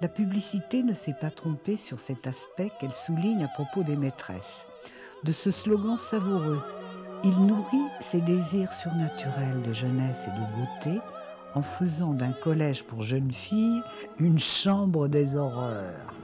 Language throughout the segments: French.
La publicité ne s'est pas trompée sur cet aspect qu'elle souligne à propos des maîtresses, de ce slogan savoureux. Il nourrit ses désirs surnaturels de jeunesse et de beauté en faisant d'un collège pour jeunes filles une chambre des horreurs.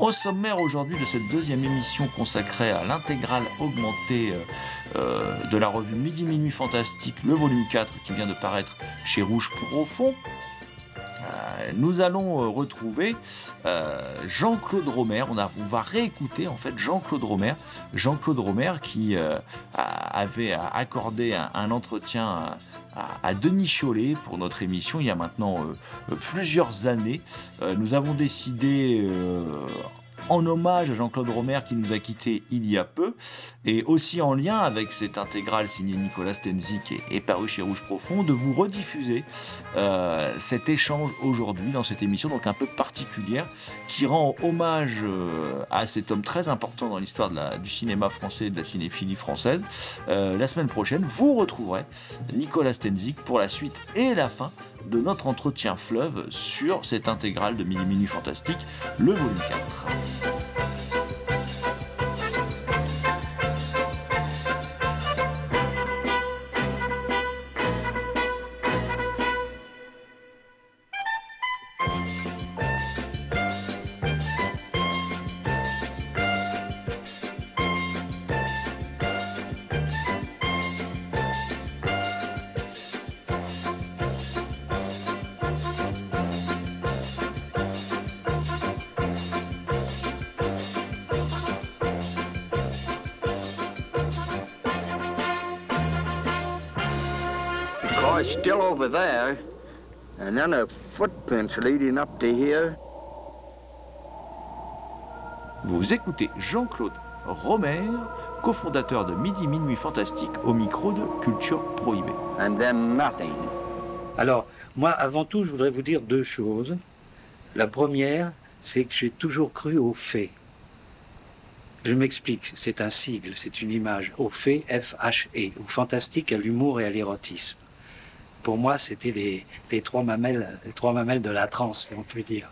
Au sommaire aujourd'hui de cette deuxième émission consacrée à l'intégrale augmentée euh, euh, de la revue Midi Minuit Fantastique, le volume 4 qui vient de paraître chez Rouge Profond, nous allons euh, retrouver euh, Jean-Claude Romer. On, va réécouter en fait Jean-Claude Romer. Jean-Claude Romer qui euh, avait accordé un, entretien à, Denis Chollet pour notre émission il y a maintenant plusieurs années. Nous avons décidé en hommage à Jean-Claude Romer qui nous a quittés il y a peu, et aussi en lien avec cette intégrale signée Nicolas Stenzik et, et paru chez Rouge Profond, de vous rediffuser euh, cet échange aujourd'hui dans cette émission donc un peu particulière qui rend hommage euh, à cet homme très important dans l'histoire du cinéma français et de la cinéphilie française. Euh, la semaine prochaine, vous retrouverez Nicolas Stenzik pour la suite et la fin de notre entretien fleuve sur cette intégrale de Mini Mini Fantastique, le volume 4. The car's still over there, and then the footprints leading up to here. Vous écoutez Jean-Claude Romer, cofondateur de Midi Minuit Fantastique au micro de Culture Prohibée. and then nothing. Alors, moi, avant tout, je voudrais vous dire deux choses. La première, c'est que j'ai toujours cru aux faits. Je m'explique, c'est un sigle, c'est une image. Au fait, F-H-E, ou fantastique à l'humour et à l'érotisme. Pour moi, c'était les, trois mamelles, de la transe, si on peut dire.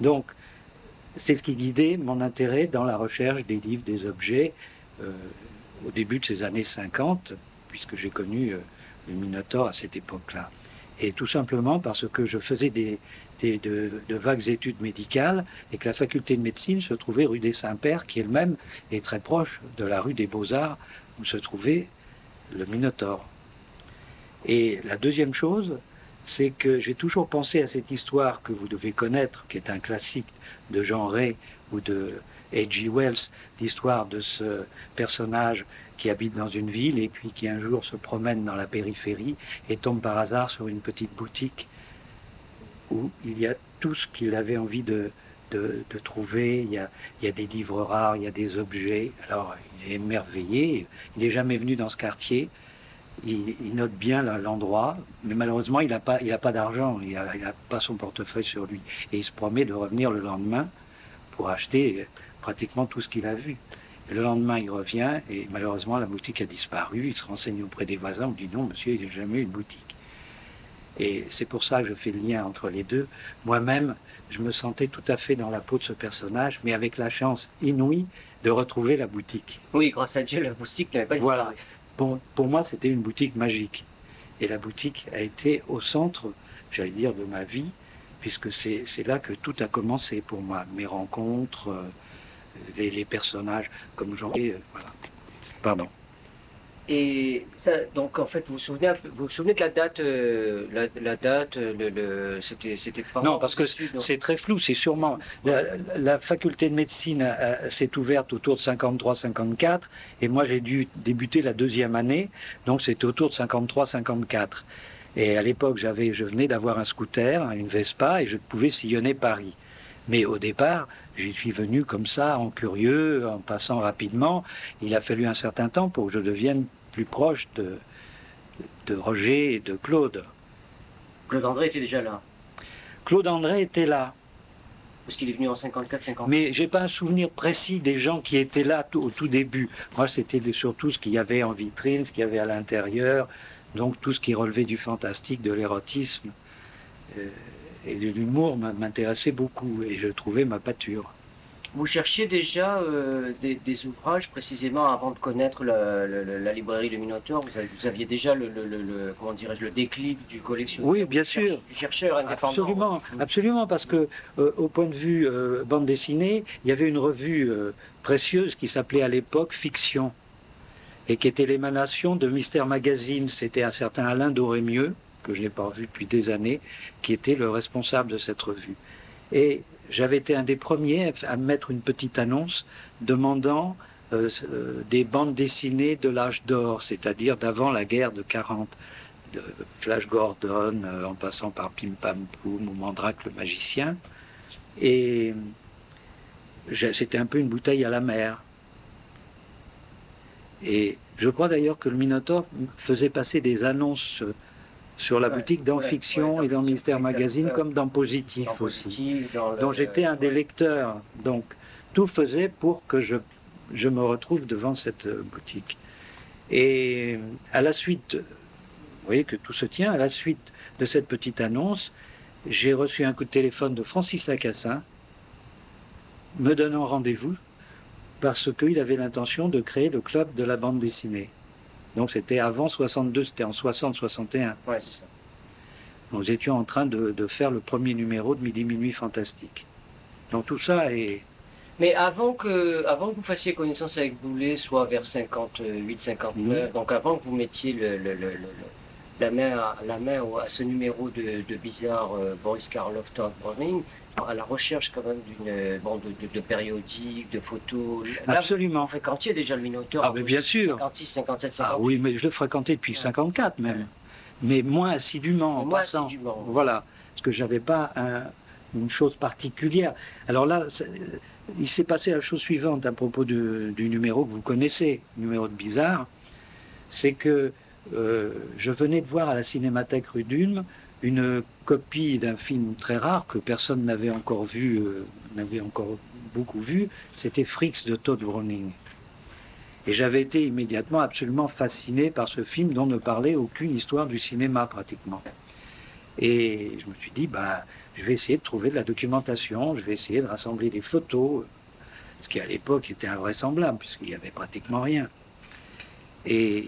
Donc, c'est ce qui guidait mon intérêt dans la recherche des livres, des objets, euh, au début de ces années 50, puisque j'ai connu euh, le Minotaure à cette époque-là. Et tout simplement parce que je faisais de vagues études médicales et que la faculté de médecine se trouvait rue des Saints-Pères, qui elle-même est très proche de la rue des Beaux-Arts où se trouvait le Minotaure. Et la deuxième chose, c'est que j'ai toujours pensé à cette histoire que vous devez connaître, qui est un classique de Jean Ray ou de H.G. Wells, l'histoire de ce personnage qui habite dans une ville et puis qui un jour se promène dans la périphérie et tombe par hasard sur une petite boutique où il y a tout ce qu'il avait envie de, trouver. Il il y, a, des livres rares, il y a des objets. Alors il est émerveillé. Il n'est jamais venu dans ce quartier. Il, il note bien l'endroit, mais malheureusement il n'a pas, il a pas d'argent, il n'a pas son portefeuille sur lui. Et il se promet de revenir le lendemain pour acheter pratiquement tout ce qu'il a vu. Et le lendemain, il revient et malheureusement, la boutique a disparu. Il se renseigne auprès des voisins. On dit non, monsieur, il n'y a jamais eu une boutique. Et c'est pour ça que je fais le lien entre les deux. Moi-même, je me sentais tout à fait dans la peau de ce personnage, mais avec la chance inouïe de retrouver la boutique. Oui, grâce à Dieu, la boutique n'avait pas disparu. Voilà. Pour, pour moi, c'était une boutique magique. Et la boutique a été au centre, j'allais dire, de ma vie, puisque c'est là que tout a commencé pour moi. Mes rencontres, euh, les, les, personnages, comme j'en ai. Euh, voilà. Pardon. Et ça, donc en fait, vous vous souvenez, vous, vous souvenez de la date, euh, la, la, date, le, le c'était, c'était Non, parce que c'est très flou. C'est sûrement la, la, faculté de médecine s'est ouverte autour de 53-54, et moi j'ai dû débuter la deuxième année, donc c'était autour de 53-54. Et à l'époque, j'avais, je venais d'avoir un scooter, une Vespa, et je pouvais sillonner Paris. Mais au départ, j'y suis venu comme ça, en curieux, en passant rapidement. Il a fallu un certain temps pour que je devienne plus proche de, de Roger et de Claude. Claude André était déjà là. Claude André était là. Parce qu'il est venu en 54-55. Mais j'ai pas un souvenir précis des gens qui étaient là au tout début. Moi, c'était surtout ce qu'il y avait en vitrine, ce qu'il y avait à l'intérieur, donc tout ce qui relevait du fantastique, de l'érotisme. Euh, et de l'humour m'intéressait beaucoup et je trouvais ma pâture. Vous cherchiez déjà euh, des, des, ouvrages précisément avant de connaître la, la, la librairie Le Minotaure vous, avez, vous, aviez déjà le, le, le comment dirais-je le déclic du collectionneur? Oui, bien sûr. Du chercheur indépendant. Absolument, absolument, parce que euh, au point de vue euh, bande dessinée, il y avait une revue précieuse qui s'appelait à l'époque Fiction et qui était l'émanation de Mystère Magazine. C'était un certain Alain Dorémieux que je n'ai pas vu depuis des années, qui était le responsable de cette revue. Et j'avais été un des premiers à mettre une petite annonce demandant euh, des bandes dessinées de l'âge d'or, c'est-à-dire d'avant la guerre de 40, de Flash Gordon, euh, en passant par Pim Pam Poum ou Mandrake le magicien. Et c'était un peu une bouteille à la mer. Et je crois d'ailleurs que le Minotaur faisait passer des annonces sur la boutique dans Fiction et dans Mystère Magazine comme dans Positif aussi, dont j'étais un des lecteurs. Donc tout faisait pour que je, je me retrouve devant cette euh, boutique. Et à la suite, vous voyez que tout se tient, à la suite de cette petite annonce, j'ai reçu un coup de téléphone de Francis Lacassin me donnant rendez-vous parce qu'il avait l'intention de créer le club de la bande dessinée. Donc c'était avant 62, c'était en 60-61. Ouais, c'est ça. Nous étions en train de, de, faire le premier numéro de Midi Minuit Fantastique. Donc tout ça est... Mais avant que, avant que vous fassiez connaissance avec Boulet, soit vers 58-59, mmh. donc avant que vous mettiez le, le, le, la main, à, la main à ce numéro de, de bizarre euh, Boris Karloff, Todd Browning, à la recherche quand même d'une bon, de, de, de, périodiques, de photos. Là, Absolument. Vous fréquentiez déjà le Minotaur Ah, mais bien sûr. 56, 57, 58. Ah oui, mais je le fréquentais depuis ouais. 54 même. Ouais. Mais moins assidûment en moins passant. Assidûment. Voilà. Parce que j'avais pas un, une chose particulière. Alors là, il s'est passé la chose suivante à propos de, du numéro que vous connaissez, numéro de Bizarre. C'est que euh, je venais de voir à la Cinémathèque rue d'Ulm une copie d'un film très rare que personne n'avait encore vu, euh, n'avait encore beaucoup vu, c'était Fricks de Todd Browning. Et j'avais été immédiatement absolument fasciné par ce film dont ne parlait aucune histoire du cinéma pratiquement. Et je me suis dit, bah, je vais essayer de trouver de la documentation, je vais essayer de rassembler des photos, ce qui à l'époque était invraisemblable puisqu'il n'y avait pratiquement rien. Et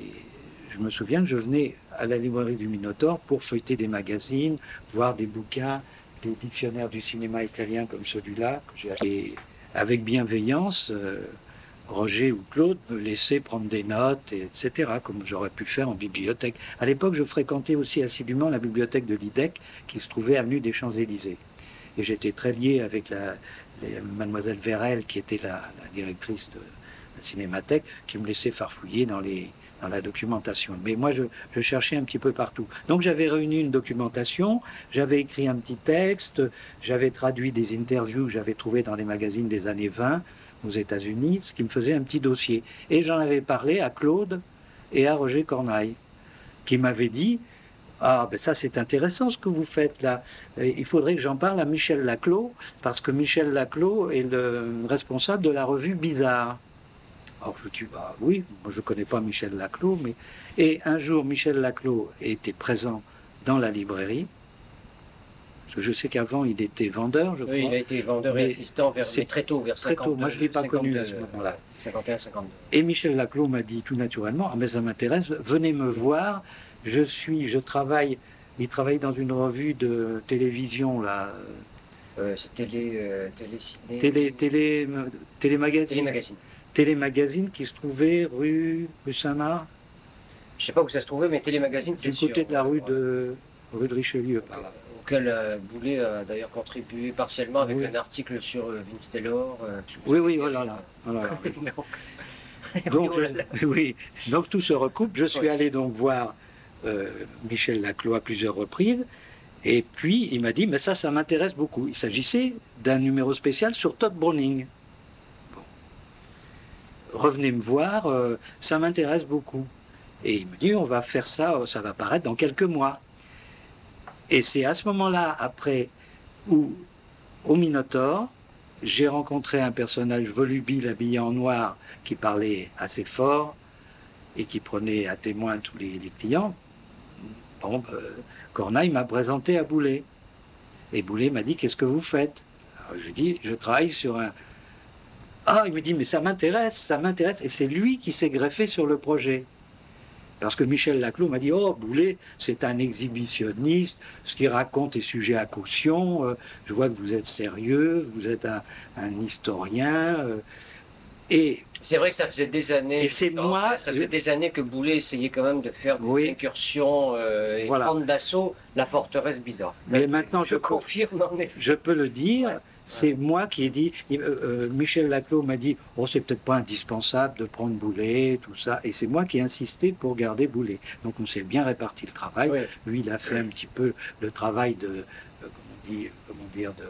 je me souviens que je venais à la librairie du Minotaure pour feuilleter des magazines, voir des bouquins, des dictionnaires du cinéma italien comme celui-là, acheté avec bienveillance. Euh, Roger ou Claude me laissaient prendre des notes, et etc., comme j'aurais pu faire en bibliothèque. À l'époque, je fréquentais aussi assidûment la bibliothèque de l'IDEC, qui se trouvait avenue des Champs-Élysées. Et j'étais très lié avec la, mademoiselle Vérel, qui était la, la directrice de la cinémathèque, qui me laissait farfouiller dans, les, dans la documentation. Mais moi, je, cherchais un petit peu partout. Donc j'avais réuni une documentation, j'avais écrit un petit texte, j'avais traduit des interviews que j'avais trouvées dans les magazines des années 20 aux États-Unis, ce qui me faisait un petit dossier. Et j'en avais parlé à Claude et à Roger Cornaille, qui m'avaient dit Ah, ben ça c'est intéressant ce que vous faites là. Et il faudrait que j'en parle à Michel Laclos, parce que Michel Laclos est le responsable de la revue Bizarre. Alors je dis Bah oui, moi je ne connais pas Michel Laclos, mais. Et un jour, Michel Laclos était présent dans la librairie. Parce que je sais qu'avant, il était vendeur, je crois. Oui, il a été vendeur et assistant vers, c'est très tôt, vers très 50. tôt. Moi, je l'ai pas connu à ce 52, moment-là. 51, 52. Et Michel Laclos m'a dit tout naturellement, ah mais ça m'intéresse, venez me voir, je suis, je travaille, il travaille dans une revue de télévision, là, Euh, c'est télé, euh, télé, télé, télémagazine, Télémagazine. Télémagazine qui se trouvait rue, rue Saint-Marc, Je sais pas où ça se trouvait, mais Télémagazine, c'est du sûr. côté de la rue de, rue de Richelieu, par là. Auquel euh, Boulet a d'ailleurs contribué partiellement avec Oui. un article sur euh, Vince Taylor. euh, Oui, oui, oh là là, oh là là. Donc, Donc, Oui, oh là là. je- oui, donc tout se recoupe. Je suis allé donc voir euh, Michel Laclos à plusieurs reprises. Et puis, il m'a dit, mais ça, ça m'intéresse beaucoup. Il s'agissait d'un numéro spécial sur Todd Browning. Revenez me voir, euh, ça m'intéresse beaucoup. Et il me dit, on va faire ça, euh, ça va paraître dans quelques mois. Et c'est à ce moment-là, après, où, au Minotaure, j'ai rencontré un personnage volubile habillé en noir qui parlait assez fort et qui prenait à témoin tous les, clients. Bon, Corneille m'a présenté à Boulet. Et Boulet m'a dit Qu'est-ce que vous faites? Je lui dit Je travaille sur un. Ah, il me dit Mais ça m'intéresse, ça m'intéresse. Et c'est lui qui s'est greffé sur le projet. Parce que Michel Laclos m'a dit Oh, Boulet, c'est un exhibitionniste, ce qu'il raconte est sujet à caution. euh, je vois que vous êtes sérieux, vous êtes un, un historien. euh, et C'est vrai que ça faisait des années. Et c'est moi- Ça faisait des années que Boulet essayait quand même de faire des Oui. incursions euh, et Voilà. prendre d'assaut la forteresse bizarre. Mais maintenant, je confirme je peux le dire, Ouais. C'est moi qui ai dit. euh, euh, Michel Laclos m'a dit Oh, c'est peut-être pas indispensable de prendre Boulet, tout ça. Et c'est moi qui ai insisté pour garder Boulet. Donc on s'est bien réparti le travail. Oui. Lui, il a fait un petit peu le travail de. euh, comment, on dit, comment dire de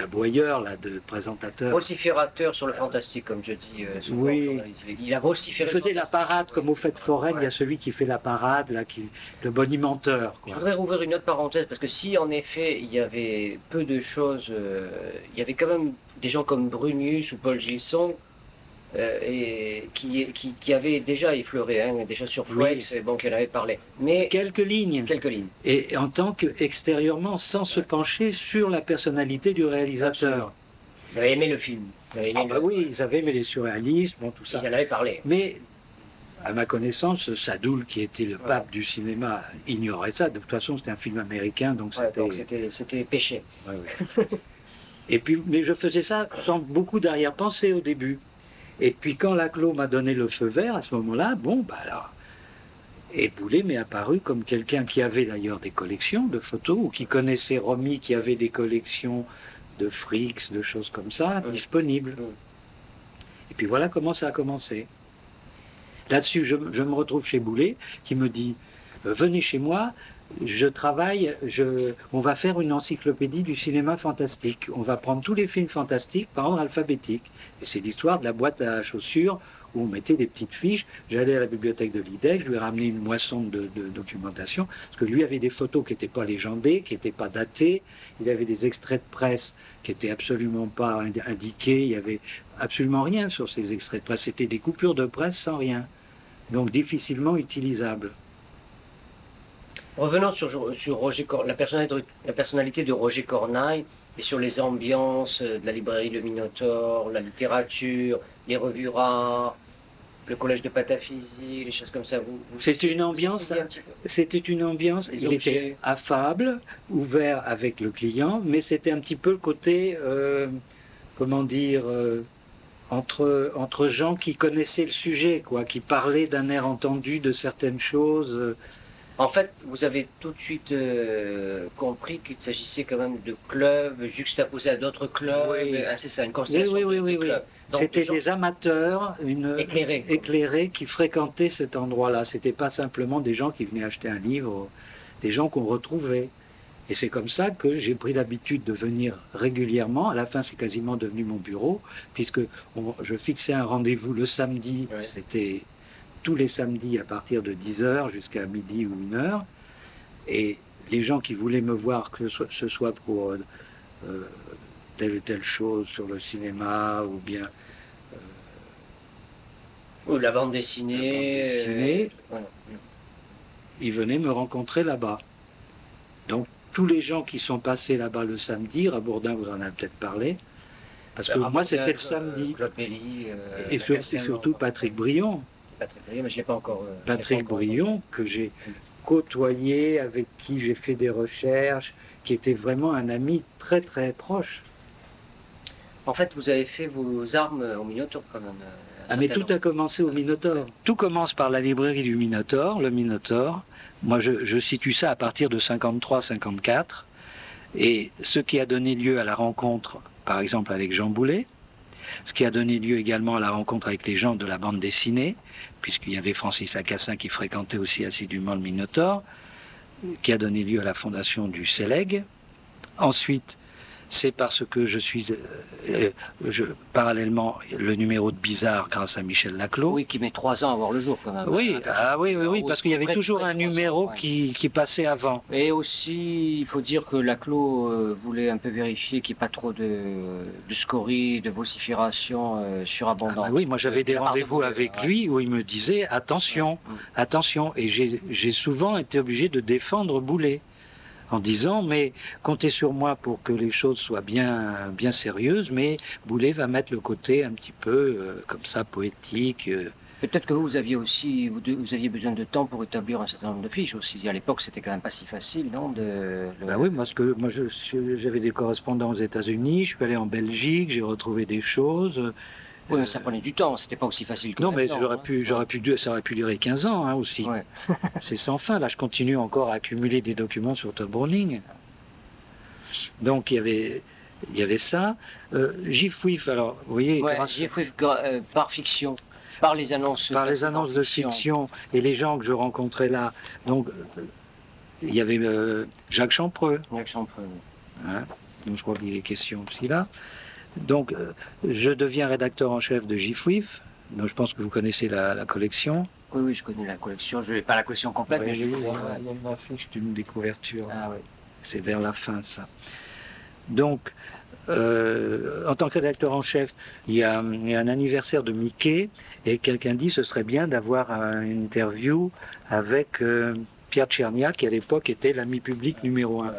d'aboyeur, là, de présentateur. Vociférateur sur le fantastique, comme je dis euh, souvent. Oui. Il a Il vociféré. le faisait la parade comme au fait foraine, il y a Ouais. celui qui fait la parade, là, qui, le bonimenteur. Je Quoi. voudrais rouvrir une autre parenthèse parce que si en effet il y avait peu de choses, euh, il y avait quand même des gens comme Brunius ou Paul Gilson et qui, qui, qui avaient déjà effleuré, hein, déjà sur Oui. Flex, bon, qui en avait parlé. Mais Quelques lignes. quelques lignes. Et en tant qu'extérieurement, sans se pencher sur la personnalité du réalisateur. Ils avaient aimé le film. Ils avaient aimé Ah bah oui, ils avaient aimé les surréalismes, bon, tout ça. Ils en avaient parlé. Mais, à ma connaissance, Sadoul, qui était le pape du cinéma, ignorait ça. De toute façon, c'était un film américain, donc Ouais, c'était... péché. Ouais. Et puis, mais je faisais ça sans beaucoup d'arrière-pensée au début. Et puis quand Laclos m'a donné le feu vert, à ce moment-là, bon, bah alors... Et Boulet m'est apparu comme quelqu'un qui avait d'ailleurs des collections de photos, ou qui connaissait Romy, qui avait des collections de frics, de choses comme ça, Oui. disponibles. Oui. Et puis voilà comment ça a commencé. Là-dessus, je, je me retrouve chez Boulet, qui me dit, euh, venez chez moi, je travaille, on va faire une encyclopédie du cinéma fantastique. On va prendre tous les films fantastiques par ordre alphabétique. Et c'est l'histoire de la boîte à chaussures où on mettait des petites fiches. J'allais à la bibliothèque de l'IDEC, je lui ai ramené une moisson de, de documentation, parce que lui avait des photos qui n'étaient pas légendées, qui n'étaient pas datées. Il avait des extraits de presse qui n'étaient absolument pas indi- indiqués. Il y avait absolument rien sur ces extraits de presse. C'était des coupures de presse sans rien. Donc difficilement utilisables. Revenons sur, sur Roger la, personnalité, de- la personnalité de Roger Cornaille et sur les ambiances euh, de la librairie Le Minotaure, la littérature, les revues rares, le collège de pataphysie, les choses comme ça. Vous, vous- C'était une ambiance C'était une ambiance, Les il objets. était affable, ouvert avec le client, mais c'était un petit peu le côté, euh, comment dire, euh, entre, entre gens qui connaissaient le sujet, quoi, qui parlaient d'un air entendu de certaines choses. En fait, vous avez tout de suite euh, compris qu'il s'agissait quand même de clubs juxtaposés à d'autres clubs. Oui. Ah, c'est ça, une constellation oui, oui, de- oui, C'était des amateurs, une, éclairés. éclairés qui fréquentaient cet endroit-là. C'était pas simplement des gens qui venaient acheter un livre, des gens qu'on retrouvait. Et c'est comme ça que j'ai pris l'habitude de venir régulièrement. À la fin, c'est quasiment devenu mon bureau, puisque on- je fixais un rendez-vous le samedi. Ouais. C'était tous les samedis à partir de 10h jusqu'à midi ou 1h. Et les gens qui voulaient me voir, que ce soit, pour euh, euh, telle ou telle chose sur le cinéma, ou bien Ou la bande dessinée. La bande dessinée. euh, ils venaient me rencontrer là-bas. Donc tous les gens qui sont passés là-bas le samedi, Rabourdin vous en a peut-être parlé, parce que moi c'était le euh, samedi. Euh, Et, sur- et surtout. Patrick Brion, Patrick Brion, mais je l'ai pas encore. euh, je l'ai Patrick pas encore Brion que j'ai côtoyé, avec qui j'ai fait des recherches, qui était vraiment un ami très très proche. En fait, vous avez fait vos armes au Minotaur quand même. euh, Ah mais tout a commencé au Minotaur. Tout commence par la librairie du Minotaur, le Minotaur. Moi je, je situe ça à partir de 53-54. Et ce qui a donné lieu à la rencontre, par exemple avec Jean Boulet, ce qui a donné lieu également à la rencontre avec les gens de la bande dessinée, puisqu'il y avait Francis Lacassin qui fréquentait aussi assidûment le Minotaur, qui a donné lieu à la fondation du CELEG. Ensuite, c'est parce que je suis euh, euh, je- parallèlement le numéro de Bizarre grâce à Michel Laclos. Oui, qui met trois ans à voir le jour quand même. Oui, Hein, ah oui, oui, oui, parce qu'il y avait près toujours un ans, numéro ouais. qui, qui passait avant. Et aussi, il faut dire que Laclos euh, voulait un peu vérifier qu'il n'y ait pas trop de, de scories, de vociférations euh, Ah surabondantes. bah oui, moi j'avais des rendez-vous vous, avec ouais. lui où il me disait attention, attention. Et j'ai j'ai souvent été obligé de défendre Boulet en disant mais comptez sur moi pour que les choses soient bien, bien sérieuses, mais Boulet va mettre le côté un petit peu euh, comme ça poétique. euh. Peut-être que vous, vous aviez aussi vous, de- vous aviez besoin de temps pour établir un certain nombre de fiches aussi. À l'époque, c'était quand même pas si facile, non de, de- Bah oui, moi, ce que, moi j'avais des correspondants aux États-Unis, je suis allé en Belgique, j'ai retrouvé des choses. Oui, mais ça prenait du temps. C'était pas aussi facile que Non, mais j'aurais hein. pu, j'aurais pu, ça aurait pu durer 15 ans hein, aussi. Ouais. C'est sans fin. Là, je continue encore à accumuler des documents sur Todd Browning. Donc, il y avait, il y avait ça. Euh, Gif Wif, alors, vous voyez, Ouais, grâce- fait gra- euh, par fiction, par les annonces. par les annonces de fiction et les gens que je rencontrais là, donc, euh, il y avait euh, Jacques Champreux, Jacques Champreux. hein, donc je crois qu'il est question aussi là. Donc, euh, je deviens rédacteur en chef de Gif Wif. Donc, je pense que vous connaissez la, la collection. Oui, oui, je connais la collection. Je n'ai pas la collection complète, Ouais, mais a connais. il y a une affiche d'une découverture. Ah oui. C'est vers la fin, ça. Donc, euh, en tant que rédacteur en chef, il y, a, il y a un anniversaire de Mickey et quelqu'un dit ce serait bien d'avoir un- une interview avec euh, Pierre Tchernia, qui à l'époque était l'ami public numéro un.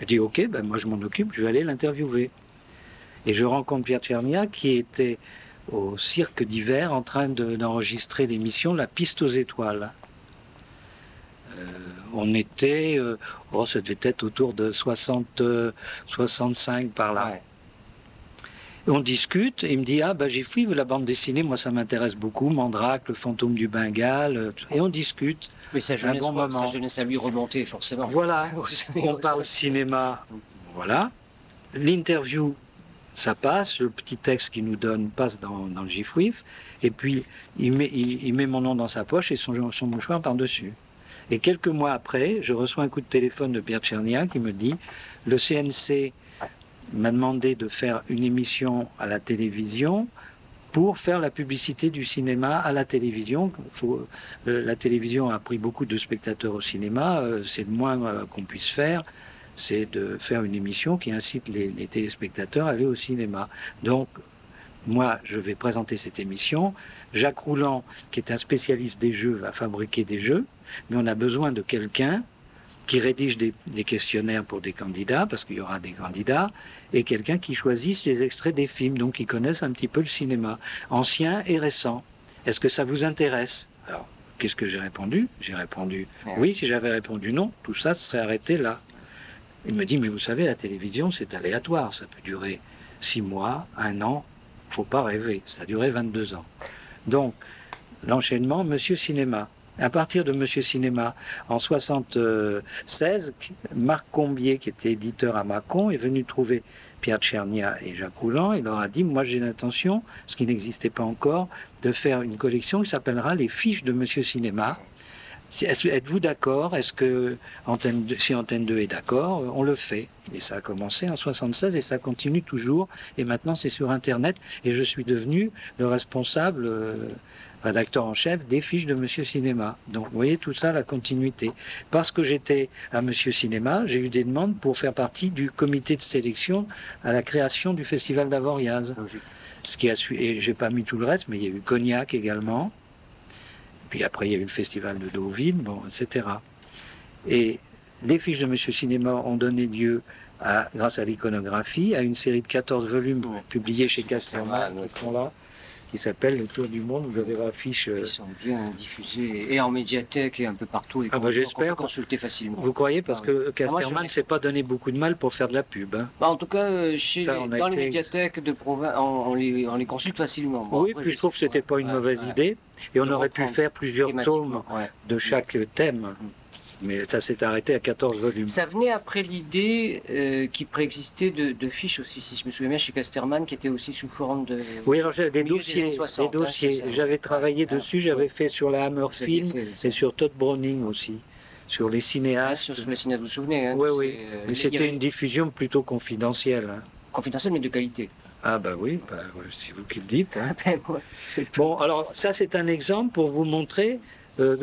Je dis ok, ben moi je m'en occupe, je vais aller l'interviewer. Et je rencontre Pierre Tchernia qui était au cirque d'hiver en train de- d'enregistrer l'émission La piste aux étoiles. Euh, on était, euh, oh, ça devait être autour de 60, euh, 65 par là. Ouais. On discute, et il me dit, ah bah j'ai fait la bande dessinée, moi ça m'intéresse beaucoup, Mandrake, le fantôme du Bengale, euh, et on discute. Mais sa jeunesse, bon moment. sa jeunesse à lui remonter, forcément. Voilà, on parle cinéma, voilà. L'interview, ça passe, le petit texte qu'il nous donne passe dans, dans le GIF-WIF, et puis il met, il, il met mon nom dans sa poche et son, son mouchoir par-dessus. Et quelques mois après, je reçois un coup de téléphone de Pierre Tchernia qui me dit le CNC m'a demandé de faire une émission à la télévision pour faire la publicité du cinéma à la télévision. Euh, la télévision a pris beaucoup de spectateurs au cinéma, euh, c'est le moins euh, qu'on puisse faire, c'est de faire une émission qui incite les téléspectateurs à aller au cinéma. Donc, moi, je vais présenter cette émission. Jacques Rouland, qui est un spécialiste des jeux, va fabriquer des jeux, mais on a besoin de quelqu'un qui rédige des, des questionnaires pour des candidats, parce qu'il y aura des candidats, et quelqu'un qui choisisse les extraits des films, donc qui connaissent un petit peu le cinéma, ancien et récent. Est-ce que ça vous intéresse? Alors, qu'est-ce que j'ai répondu? J'ai répondu oui, si j'avais répondu non, tout ça se serait arrêté là. Il me dit, mais vous savez, la télévision, c'est aléatoire, ça peut durer six mois, un an, faut pas rêver, ça a duré 22 ans. Donc, l'enchaînement, Monsieur Cinéma. À partir de Monsieur Cinéma, en 76, Marc Combier, qui était éditeur à Mâcon, est venu trouver Pierre Tchernia et Jacques Rouland et leur a dit, moi j'ai l'intention, ce qui n'existait pas encore, de faire une collection qui s'appellera Les fiches de Monsieur Cinéma. Êtes-vous d'accord? Est-ce que Antenne 2 si Antenne 2 est d'accord, on le fait. Et ça a commencé en 76 et ça continue toujours. Et maintenant c'est sur Internet et je suis devenu le responsable, euh, rédacteur en chef des fiches de Monsieur Cinéma. Donc vous voyez tout ça, la continuité. Parce que j'étais à Monsieur Cinéma, j'ai eu des demandes pour faire partie du comité de sélection à la création du Festival d'Avoriaz. Ce qui a su et j'ai pas mis tout le reste, mais il y a eu Cognac également. Puis après, il y a eu le festival de Deauville, bon, etc. Et les fiches de Monsieur Cinéma ont donné lieu, à, grâce à l'iconographie, à une série de 14 volumes Ouais. publiés chez Casterman, Casterman, qui sont là, qui s'appelle Le Tour du Monde. Vous avez l'affiche. euh, Ils sont bien diffusés et en médiathèque et un peu partout. Et Ah bah, j'espère. consulter facilement. Vous croyez? Parce Ah que je Casterman ne s'est pas donné beaucoup de mal pour faire de la pub. hein. Bah, en tout cas, euh, chez, Ça, dans les médiathèques de province, on, on les, on les consulte facilement. Bon, oui, après, puis je trouve que sais c'était pas une mauvaise idée. Et on aurait pu faire plusieurs tomes ouais. de chaque thème. Mais ça s'est arrêté à 14 volumes. Ça venait après l'idée euh, qui préexistait de, de fiches aussi, si je me souviens bien, chez Casterman, qui était aussi sous forme de. Oui, alors j'ai des dossiers, années 60, des hein, dossiers. J'avais travaillé Ah, dessus, j'avais ouais. fait sur la Hammer Film fait, et sur Todd Browning aussi, sur les Ah, cinéastes. sur les cinéastes, vous vous souvenez hein, Oui, oui. euh, Mais c'était avait- une diffusion plutôt confidentielle. hein. confidentielle, mais de qualité. Ah bah oui, bah, c'est vous qui le dites. hein. Ben. Bon, alors ça c'est un exemple pour vous montrer euh,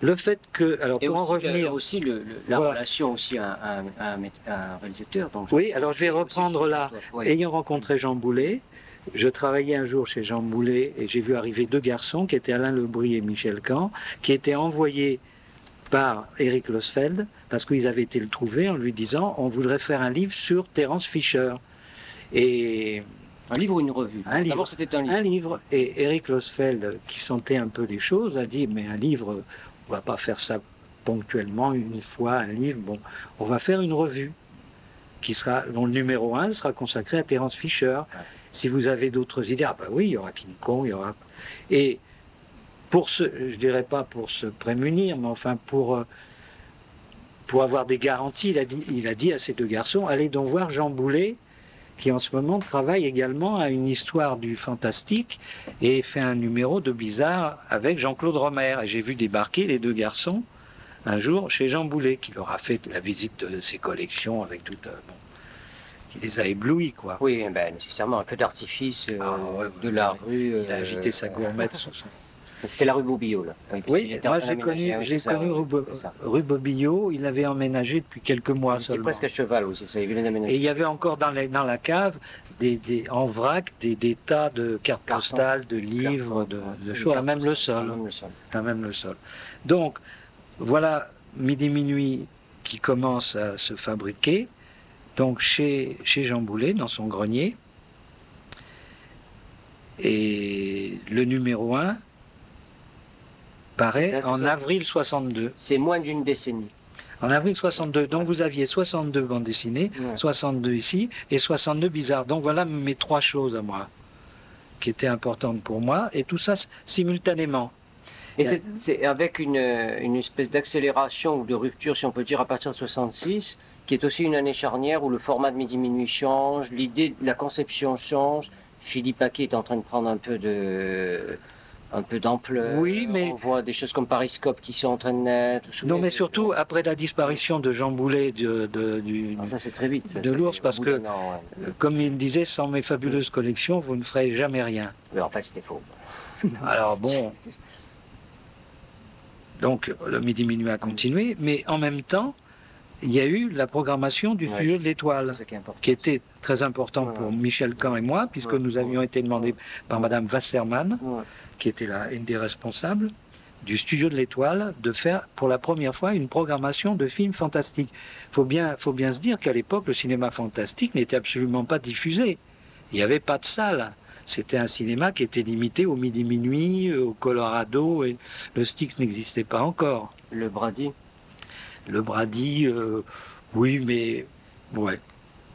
le fait que, alors Et pour en aussi, revenir, euh, aussi le, le- la Voilà. relation aussi à, un- à un mét- à un réalisateur. Donc, Oui, alors je vais reprendre là. Ouais. ayant rencontré Jean Boulet, je travaillais un jour chez Jean Boulet et j'ai vu arriver deux garçons qui étaient Alain Lebris et Michel Camp, qui étaient envoyés par Eric Losfeld parce qu'ils avaient été le trouver en lui disant on voudrait faire un livre sur Terence Fisher. Et Un livre ou une revue? Un livre. D'abord, c'était un livre. un livre, et Eric Losfeld, qui sentait un peu les choses, a dit mais un livre, on va pas faire ça ponctuellement, une fois, un livre, bon, on va faire une revue qui sera, dont le numéro 1 sera consacré à Terence Fisher. Si vous avez d'autres idées, ah bah oui, il y aura King Kong, il y aura. Et pour se, je dirais pas pour se prémunir, mais enfin pour, euh, pour avoir des garanties, il a, dit, il a dit à ces deux garçons, allez donc voir Jean Boulet, qui en ce moment travaille également à une histoire du fantastique et fait un numéro de bizarre avec Jean-Claude Romer. Et j'ai vu débarquer les deux garçons un jour chez Jean Boulet, qui leur a fait la visite de ses collections avec tout. euh, bon, qui les a éblouis, quoi. Oui, ben, nécessairement, un peu d'artifice euh, Ah, ouais, de ouais, la ouais. rue. Il a euh, agité sa gourmette. sur son- C'était la rue Bobillot, là. Oui, en moi j'ai connu, oui, j'ai oui, rue, Bobillot, il avait emménagé depuis quelques mois Il était seulement. presque à cheval aussi, ça, il. Et il y avait encore dans, les- dans la cave, des, des- en vrac, des, des tas de cartes postales, de livres, de, de choses, même le sol. Même le sol. quand même le sol. Donc, voilà Midi Minuit qui commence à se fabriquer, donc chez, chez Jean Boulet, dans son grenier. Et le numéro 1 paraît ça, en avril 62. C'est moins d'une décennie. En avril 62, donc vous aviez 62 bandes dessinées, Ouais. 62 ici, et 62 bizarres. Donc voilà mes trois choses à moi, qui étaient importantes pour moi, et tout ça simultanément. Et c'est- c'est avec une, une espèce d'accélération ou de rupture, si on peut dire, à partir de 66, qui est aussi une année charnière où le format de Midi Minuit change, l'idée, la conception change. Philippe Paquet est en train de prendre un peu de un peu d'ampleur. Oui, mais- On voit des choses comme Pariscope qui sont en train de naître. Non, mais surtout après la disparition de Jean Boulet de, de- du, ça c'est très vite. ça, de c'est l'ours, parce que- ouais. comme il disait, sans mes fabuleuses collections, vous ne ferez jamais rien. Mais en fait c'était faux. Alors bon, donc le midi minuit a continué, mais en même temps, il y a eu la programmation du Ouais, studio de l'étoile, qui était très important Ouais. pour Michel Camp et moi, puisque nous avions été demandés par Madame Wasserman. Qui était là, une des responsables du studio de l'étoile, de faire pour la première fois une programmation de films fantastiques. Il faut bien, faut bien se dire qu'à l'époque, le cinéma fantastique n'était absolument pas diffusé. Il n'y avait pas de salle. C'était un cinéma qui était limité au midi minuit, au Colorado, et le Styx n'existait pas encore. Le Brady? Le Brady, euh, oui, mais ouais.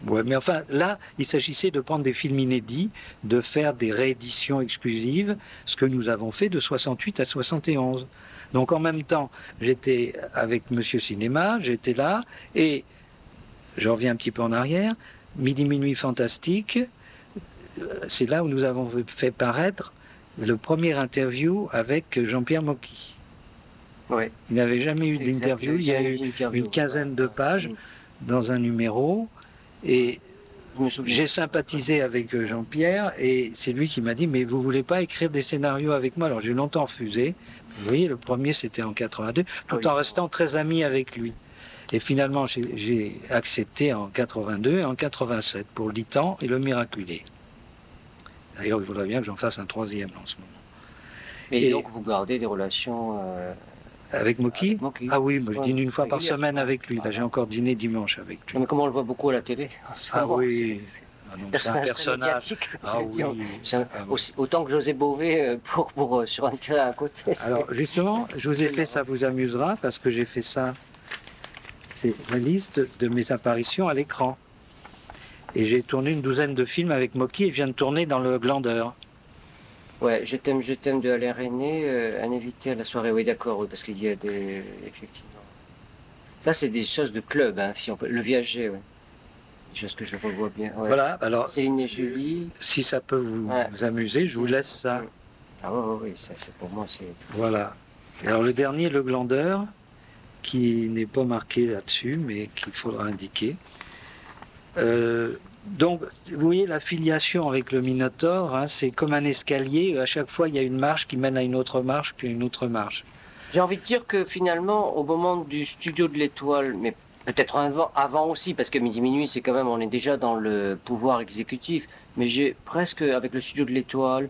Ouais, mais enfin, là, il s'agissait de prendre des films inédits, de faire des rééditions exclusives, ce que nous avons fait de 68 à 71. Donc en même temps, j'étais avec Monsieur Cinéma, j'étais là, et je reviens un petit peu en arrière, Midi Minuit Fantastique, euh, c'est là où nous avons fait paraître le premier interview avec Jean-Pierre Mocky. Ouais. Il n'avait jamais eu d'interview, il y a eu une quinzaine de pages Mm. dans un numéro, et j'ai sympathisé avec euh, Jean-Pierre et c'est lui qui m'a dit mais vous voulez pas écrire des scénarios avec moi? Alors j'ai longtemps refusé. Vous voyez, le premier c'était en 82, tout Oui. en restant très ami avec lui. Et finalement j'ai- accepté en 82 et en 87 pour l'Itan et le Miraculé. D'ailleurs il faudrait bien que j'en fasse un troisième en ce moment. Et, et- donc vous gardez des relations euh, Avec Moki. Ah oui, moi, je dîne une fois par semaine avec lui. Là j'ai encore dîné dimanche avec lui. Mais comme on le voit beaucoup à la télé Ah oui. c'est- Ah, un personnage. Ah oui. un- Ah oui. aussi- autant que José Bové euh, pour, pour, euh, sur un terrain à côté. Alors justement, je vous ai fait, ça vous amusera, parce que j'ai fait ça, c'est la liste de mes apparitions à l'écran. Et j'ai tourné une douzaine de films avec Moki et je viens de tourner dans le Glandeur. Ouais, je t'aime, je t'aime de Alain René, euh, un invité à la soirée. Oui, d'accord, oui, parce qu'il y a des. Effectivement. Ça, c'est des choses de club, hein, si on peut. Le viager, oui. Des choses que je revois bien. Ouais. Voilà, alors Céline et Julie. si ça peut vous, Ouais. vous amuser, je vous laisse ça. Ah, oui, oui, oui, ça, c'est pour moi, c'est. Voilà. Alors le dernier, le Glandeur, qui n'est pas marqué là-dessus, mais qu'il faudra indiquer. Euh, donc, vous voyez, la filiation avec le Minotaure, hein, c'est comme un escalier. À chaque fois, il y a une marche qui mène à une autre marche, puis une autre marche. J'ai envie de dire que finalement, au moment du studio de l'étoile, mais peut-être avant, aussi, parce que midi minuit, c'est quand même, on est déjà dans le pouvoir exécutif. Mais j'ai presque, avec le studio de l'étoile,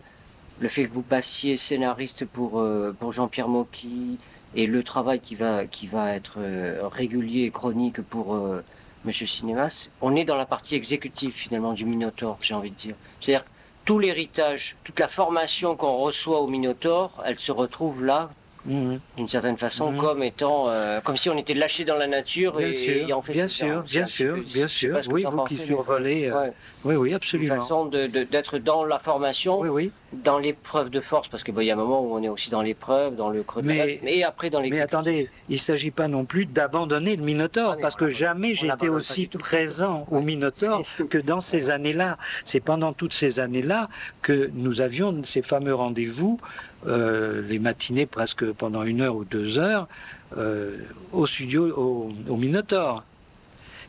le fait que vous passiez scénariste pour, euh, Jean-Pierre Mocky et le travail qui va, qui va être euh, régulier et chronique pour euh, Monsieur Cinémas, on est dans la partie exécutive finalement du Minotaure, j'ai envie de dire. C'est-à-dire tout l'héritage, toute la formation qu'on reçoit au Minotaure, elle se retrouve là Mhm. d'une certaine façon Mhm. comme étant euh, comme si on était lâché dans la nature Bien et, sûr, et on fait bien sûr, bien sûr, bien sûr. Oui, en vous qui survolez. euh, Ouais, Oui, oui, une absolument. façon de- de- d'être dans la formation, Oui, oui. dans l'épreuve de force, parce qu'il y a un moment où on est aussi dans l'épreuve, dans le creux Mais- et après dans Mais attendez, il ne s'agit pas non plus d'abandonner le Minotaure, Ah, parce que jamais pas aussi présent au Minotaure que dans ces années-là. C'est pendant toutes ces années-là que nous avions ces fameux rendez-vous, euh, les matinées presque pendant une heure ou deux heures, euh, au studio, au, au Minotaure,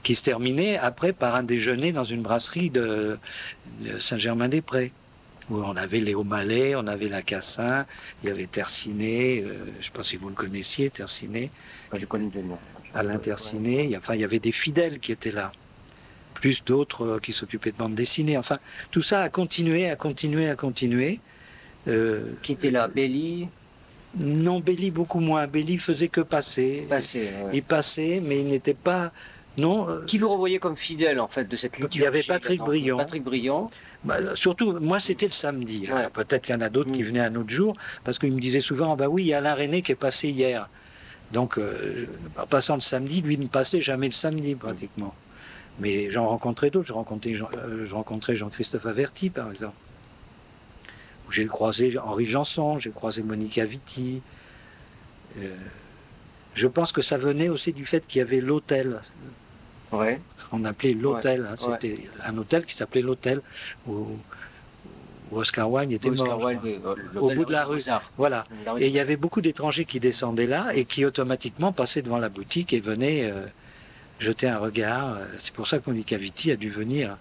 qui se terminait après par un déjeuner dans une brasserie de, de Saint-Germain-des-Prés. Où on avait Léo Mallet, on avait Lacassin, il y avait Tercinet, euh, je ne sais pas si vous le connaissiez, Tercinet, Moi, je connais deux noms. Alain Tercinet, il y a- enfin, il y avait des fidèles qui étaient là, plus d'autres qui s'occupaient de bande dessinée. Enfin, tout ça a continué, a continué, a continué. Euh, Qui était là Belly, non, Belly beaucoup moins. Belly faisait que passer. ouais. Il passait, mais il n'était pas. Non. euh, Qui vous revoyait comme fidèle en fait de cette liturgie Il y avait Patrick là, Briand. Patrick Briand. bah, surtout, moi, c'était le samedi. Ouais. Peut-être qu'il y en a d'autres qui Mm. venaient un autre jour, parce qu'ils me disaient souvent, Ah bah oui, il y a Alain René qui est passé hier. Donc, euh, en passant le samedi, lui ne passait jamais le samedi pratiquement. Mais j'en rencontrais d'autres. Je rencontrais Jean- euh, je rencontrais Jean-Christophe Averti, par exemple. J'ai croisé Henri Janson, j'ai croisé Monica Vitti. Euh, je pense que ça venait aussi du fait qu'il y avait l'hôtel. Ouais. On appelait l'hôtel. hein. ouais. C'était un hôtel qui s'appelait l'hôtel où, où Oscar Wilde était Oscar mort. Wilde, euh, Au bout de la rue. Voilà. Et il y avait beaucoup d'étrangers qui descendaient là et qui automatiquement passaient devant la boutique et venaient euh, jeter un regard. C'est pour ça que Monica Vitti a dû venir.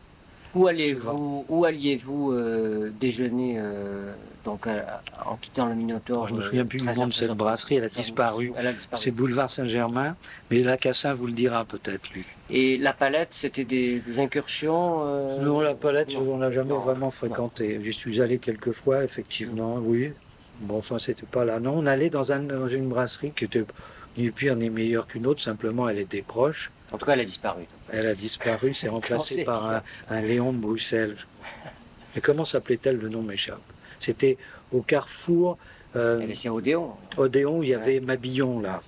Où allez-vous où alliez-vous euh, déjeuner euh, donc à- en quittant le Minotaure je me euh, souviens plus du 13 nom de cette brasserie, elle a 13 disparu. C'est boulevard Saint-Germain, mais Lacassin vous le dira peut-être lui. Et la palette, c'était des, des incursions euh, Non, la palette, non. on l'a jamais Non. vraiment fréquenté. J'y suis allé quelques fois, effectivement, oui. Bon, enfin, c'était pas là. Non, on allait dans, un- dans une brasserie qui était ni pire ni meilleure qu'une autre, simplement elle était proche. En tout cas, elle a disparu. Elle a disparu, c'est remplacé par un, un Léon de Bruxelles. Mais comment s'appelait-elle Le nom m'échappe. C'était au carrefour euh, Elle est Odéon. Odéon, où il y avait Mabillon, là.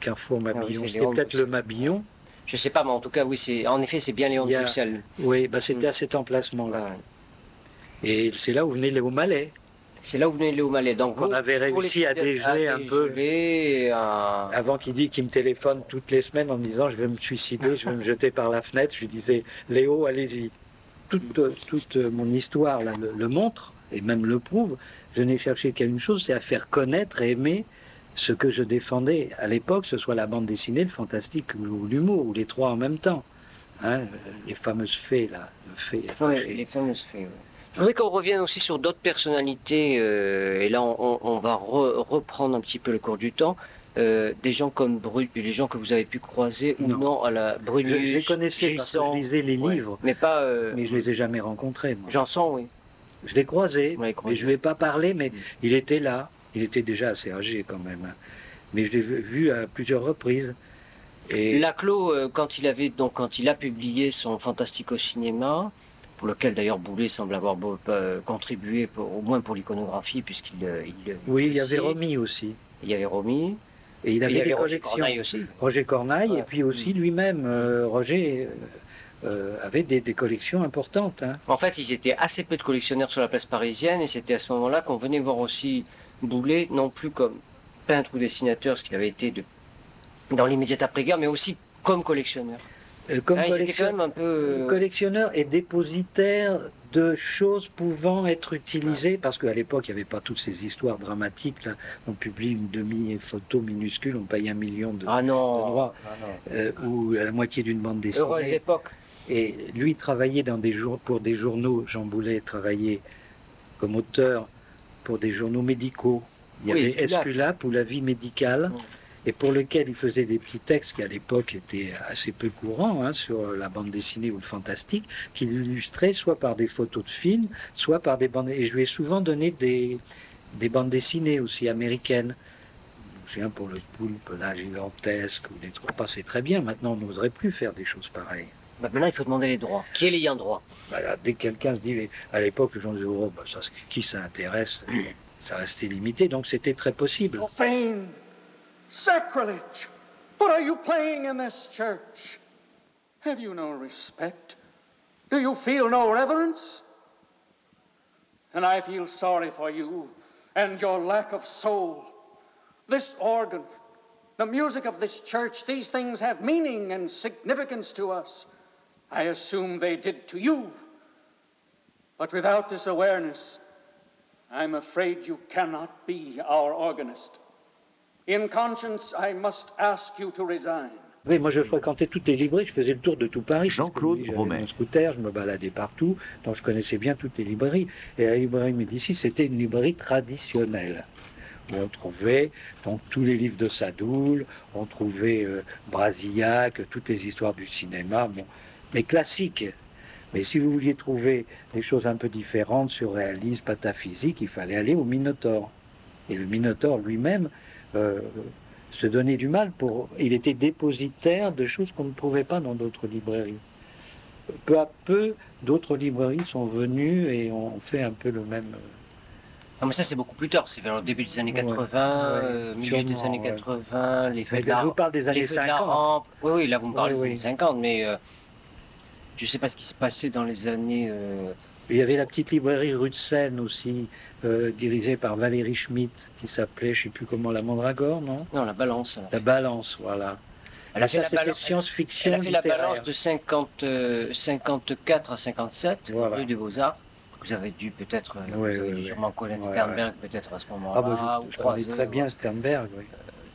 Carrefour Ah oui, Mabillon. c'est C'était peut-être le. Mabillon. Je sais pas, mais en tout cas, oui, c'est en effet, c'est bien Léon de a- Bruxelles. Oui, bah, c'était Mm. à cet emplacement-là. Ouais. Et c'est là où venait Léo Mallet. C'est là où venait Léo Mallet. Donc, vous- avait réussi à dégeler un peu. à- Avant qu'il dise qu'il me téléphone toutes les semaines en me disant je vais me suicider, je vais me jeter par la fenêtre, je lui disais Léo, allez-y. Toute, toute mon histoire là, le, le montre et même le prouve. Je n'ai cherché qu'à une chose, c'est à faire connaître et aimer ce que je défendais à l'époque, que ce soit la bande dessinée, le fantastique ou l'humour, ou les trois en même temps. Hein, les fameuses fées là, le fée, Ouais, fée. les fameuses fées. ouais. Je voudrais qu'on revienne aussi sur d'autres personnalités, euh, et là on, va re- reprendre un petit peu le cours du temps. Euh, des gens comme Bru, les gens que vous avez pu croiser ou Non. à la Je, Brunus, je les connaissais parce que je lisais les ouais. livres, mais pas euh, mais je les ai jamais rencontrés. moi. Janson, oui. Je l'ai croisé, mais je ne ai pas parlé, mais il était là. Il était déjà assez âgé quand même. Mais je l'ai vu, à plusieurs reprises. Et Laclos, euh, quand il avait donc quand il a publié son Fantastique au cinéma, pour lequel d'ailleurs Boulet semble avoir euh, contribué, pour- au moins pour l'iconographie, puisqu'il euh, il, oui, il y avait. Romy aussi. Il y avait Romy. Et il avait il y des avait Roger collections. Corneille aussi. Roger Corneille, Ouais. et puis aussi lui-même, euh, Roger, euh, avait des, des collections importantes. hein. En fait, ils étaient assez peu de collectionneurs sur la place parisienne, et c'était à ce moment-là qu'on venait voir aussi Boulet, non plus comme peintre ou dessinateur, ce qu'il avait été de, dans l'immédiate après-guerre, mais aussi comme collectionneur. Euh, comme Ah, ils étaient collection- quand même un peu... euh, collectionneur et dépositaire de choses pouvant être utilisées, parce qu'à l'époque, il n'y avait pas toutes ces histoires dramatiques. Là. On publie une demi-photo minuscule, on paye un million de, Ah de droits, ah non. euh, ou à la moitié d'une bande Heureuse dessinée. époque. Et lui travaillait dans des jour- pour des journaux, Jean Boulet travaillait comme auteur pour des journaux médicaux. Il y Oui, avait Esculape. Ou La vie médicale, Mm. Et pour lequel il faisait des petits textes qui à l'époque étaient assez peu courants hein, sur la bande dessinée ou le fantastique, qu'il illustrait soit par des photos de films, soit par des bandes. Et je lui ai souvent donné des, des bandes dessinées aussi américaines. Je pour le poulpe, là, gigantesque, ou des trucs. passait très bien. Maintenant, on n'oserait plus faire des choses pareilles. Bah, maintenant, il faut demander les droits. Qui est l'ayant droit? Voilà, dès que quelqu'un se dit, à l'époque, les gens disaient, oh, bah, ça, qui ça intéresse Ça restait limité, donc c'était très possible. Profane! Sacrilege! What are you playing in this church? Have you no respect? Do you feel no reverence? And I feel sorry for you and your lack of soul. This organ, the music of this church, these things have meaning and significance to us. I assume they did to you. But without this awareness, I'm afraid you cannot be our organist. In conscience, I must ask you to resign. Oui, moi je fréquentais toutes les librairies, je faisais le tour de tout Paris. Jean-Claude Romet. mon scooter, je me baladais partout, donc je connaissais bien toutes les librairies. Et la librairie Médicis, c'était une librairie traditionnelle. Où on trouvait donc tous les livres de Sadoul, on trouvait euh, Brasillac, toutes les histoires du cinéma, bon, mais classiques. Mais si vous vouliez trouver des choses un peu différentes, surréalistes, pataphysiques, il fallait aller au Minotaure. Et le Minotaure lui-même euh, se donnait du mal pour. Il était dépositaire de choses qu'on ne trouvait pas dans d'autres librairies. Peu à peu, d'autres librairies sont venues et ont fait un peu le même. Non, mais ça, c'est beaucoup plus tard. C'est vers le début des années Ouais, 80, ouais, euh, milieu des années ouais. 80, les feux de je la- vous parle des années feux de la 50. rampe. Oui, oui, là, vous me parlez Oui, des oui. années 50, mais euh, je ne sais pas ce qui s'est passé dans les années. euh, Il y avait la petite librairie rue de Seine aussi, euh, dirigée par Valérie Schmitt, qui s'appelait, je ne sais plus comment, La Mandragore, non? Non, la balance. La Balance, voilà. Elle a fait ça, la c'était balance- science-fiction Elle a fait la balance de 50, euh, 54 à 57, Voilà. rue des Beaux-Arts. Vous avez dû peut-être, euh, ouais, dû ouais. sûrement connaître Ouais, Sternberg, peut-être à ce moment-là. Ah, bah, je, je croiser, très bien ouais. Sternberg, oui.